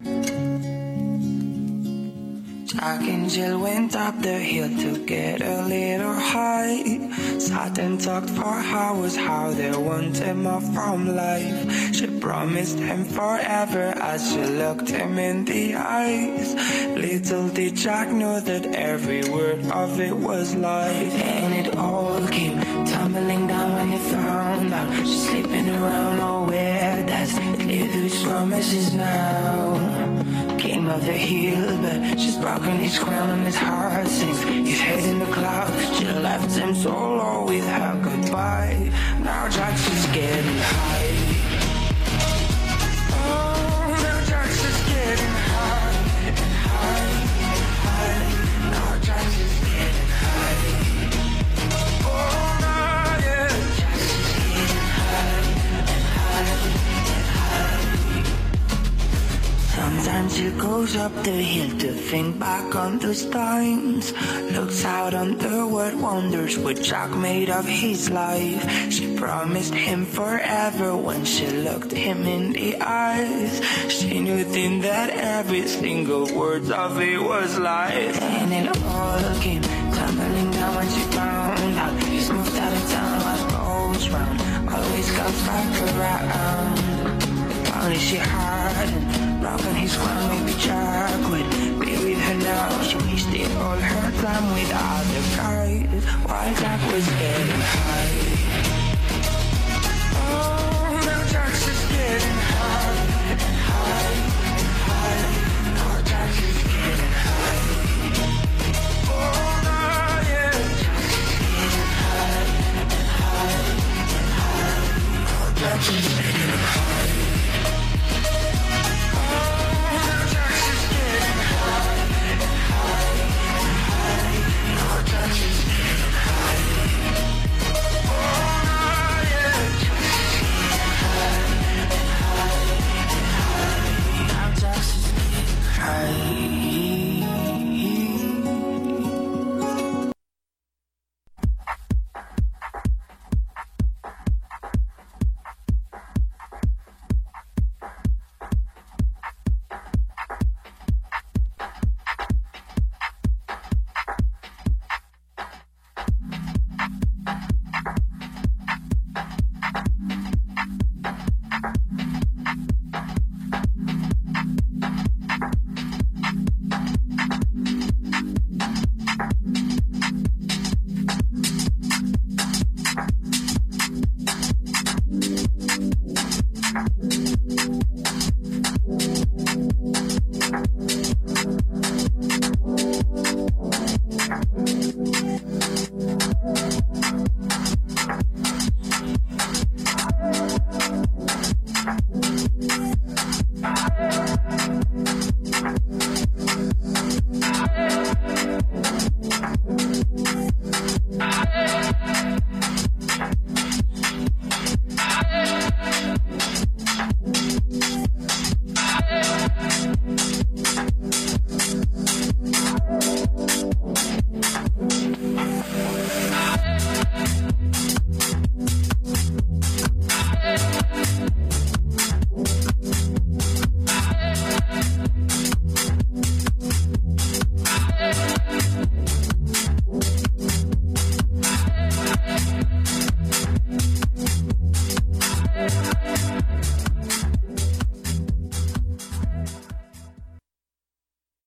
Jack and Jill went up the hill to get a little high. Sat and talked for hours how they want him off from life. She promised him forever as she looked him in the eyes. Little did Jack know that every word of it was lies. And it all came tumbling down when he found out she's sleeping around. Oh, where leave those promises now? King of the hill, but she's broken his crown and his heart sinks. His head in the clouds, she left him so low with her goodbye. Now Jack's just getting high. She goes up the hill to think back on those times. Looks out on the world, wonders what Jack made of his life. She promised him forever when she looked him in the eyes. She knew then that every single word of it was lies. And it all came tumbling down when she found out he's moved out of town. What goes round always comes back around. Only she had and broken his Jack would be with her now. She wasted all her time with other guys while Jack was getting high. Oh, now getting high high high. Getting high. Oh, yeah. Getting high high high.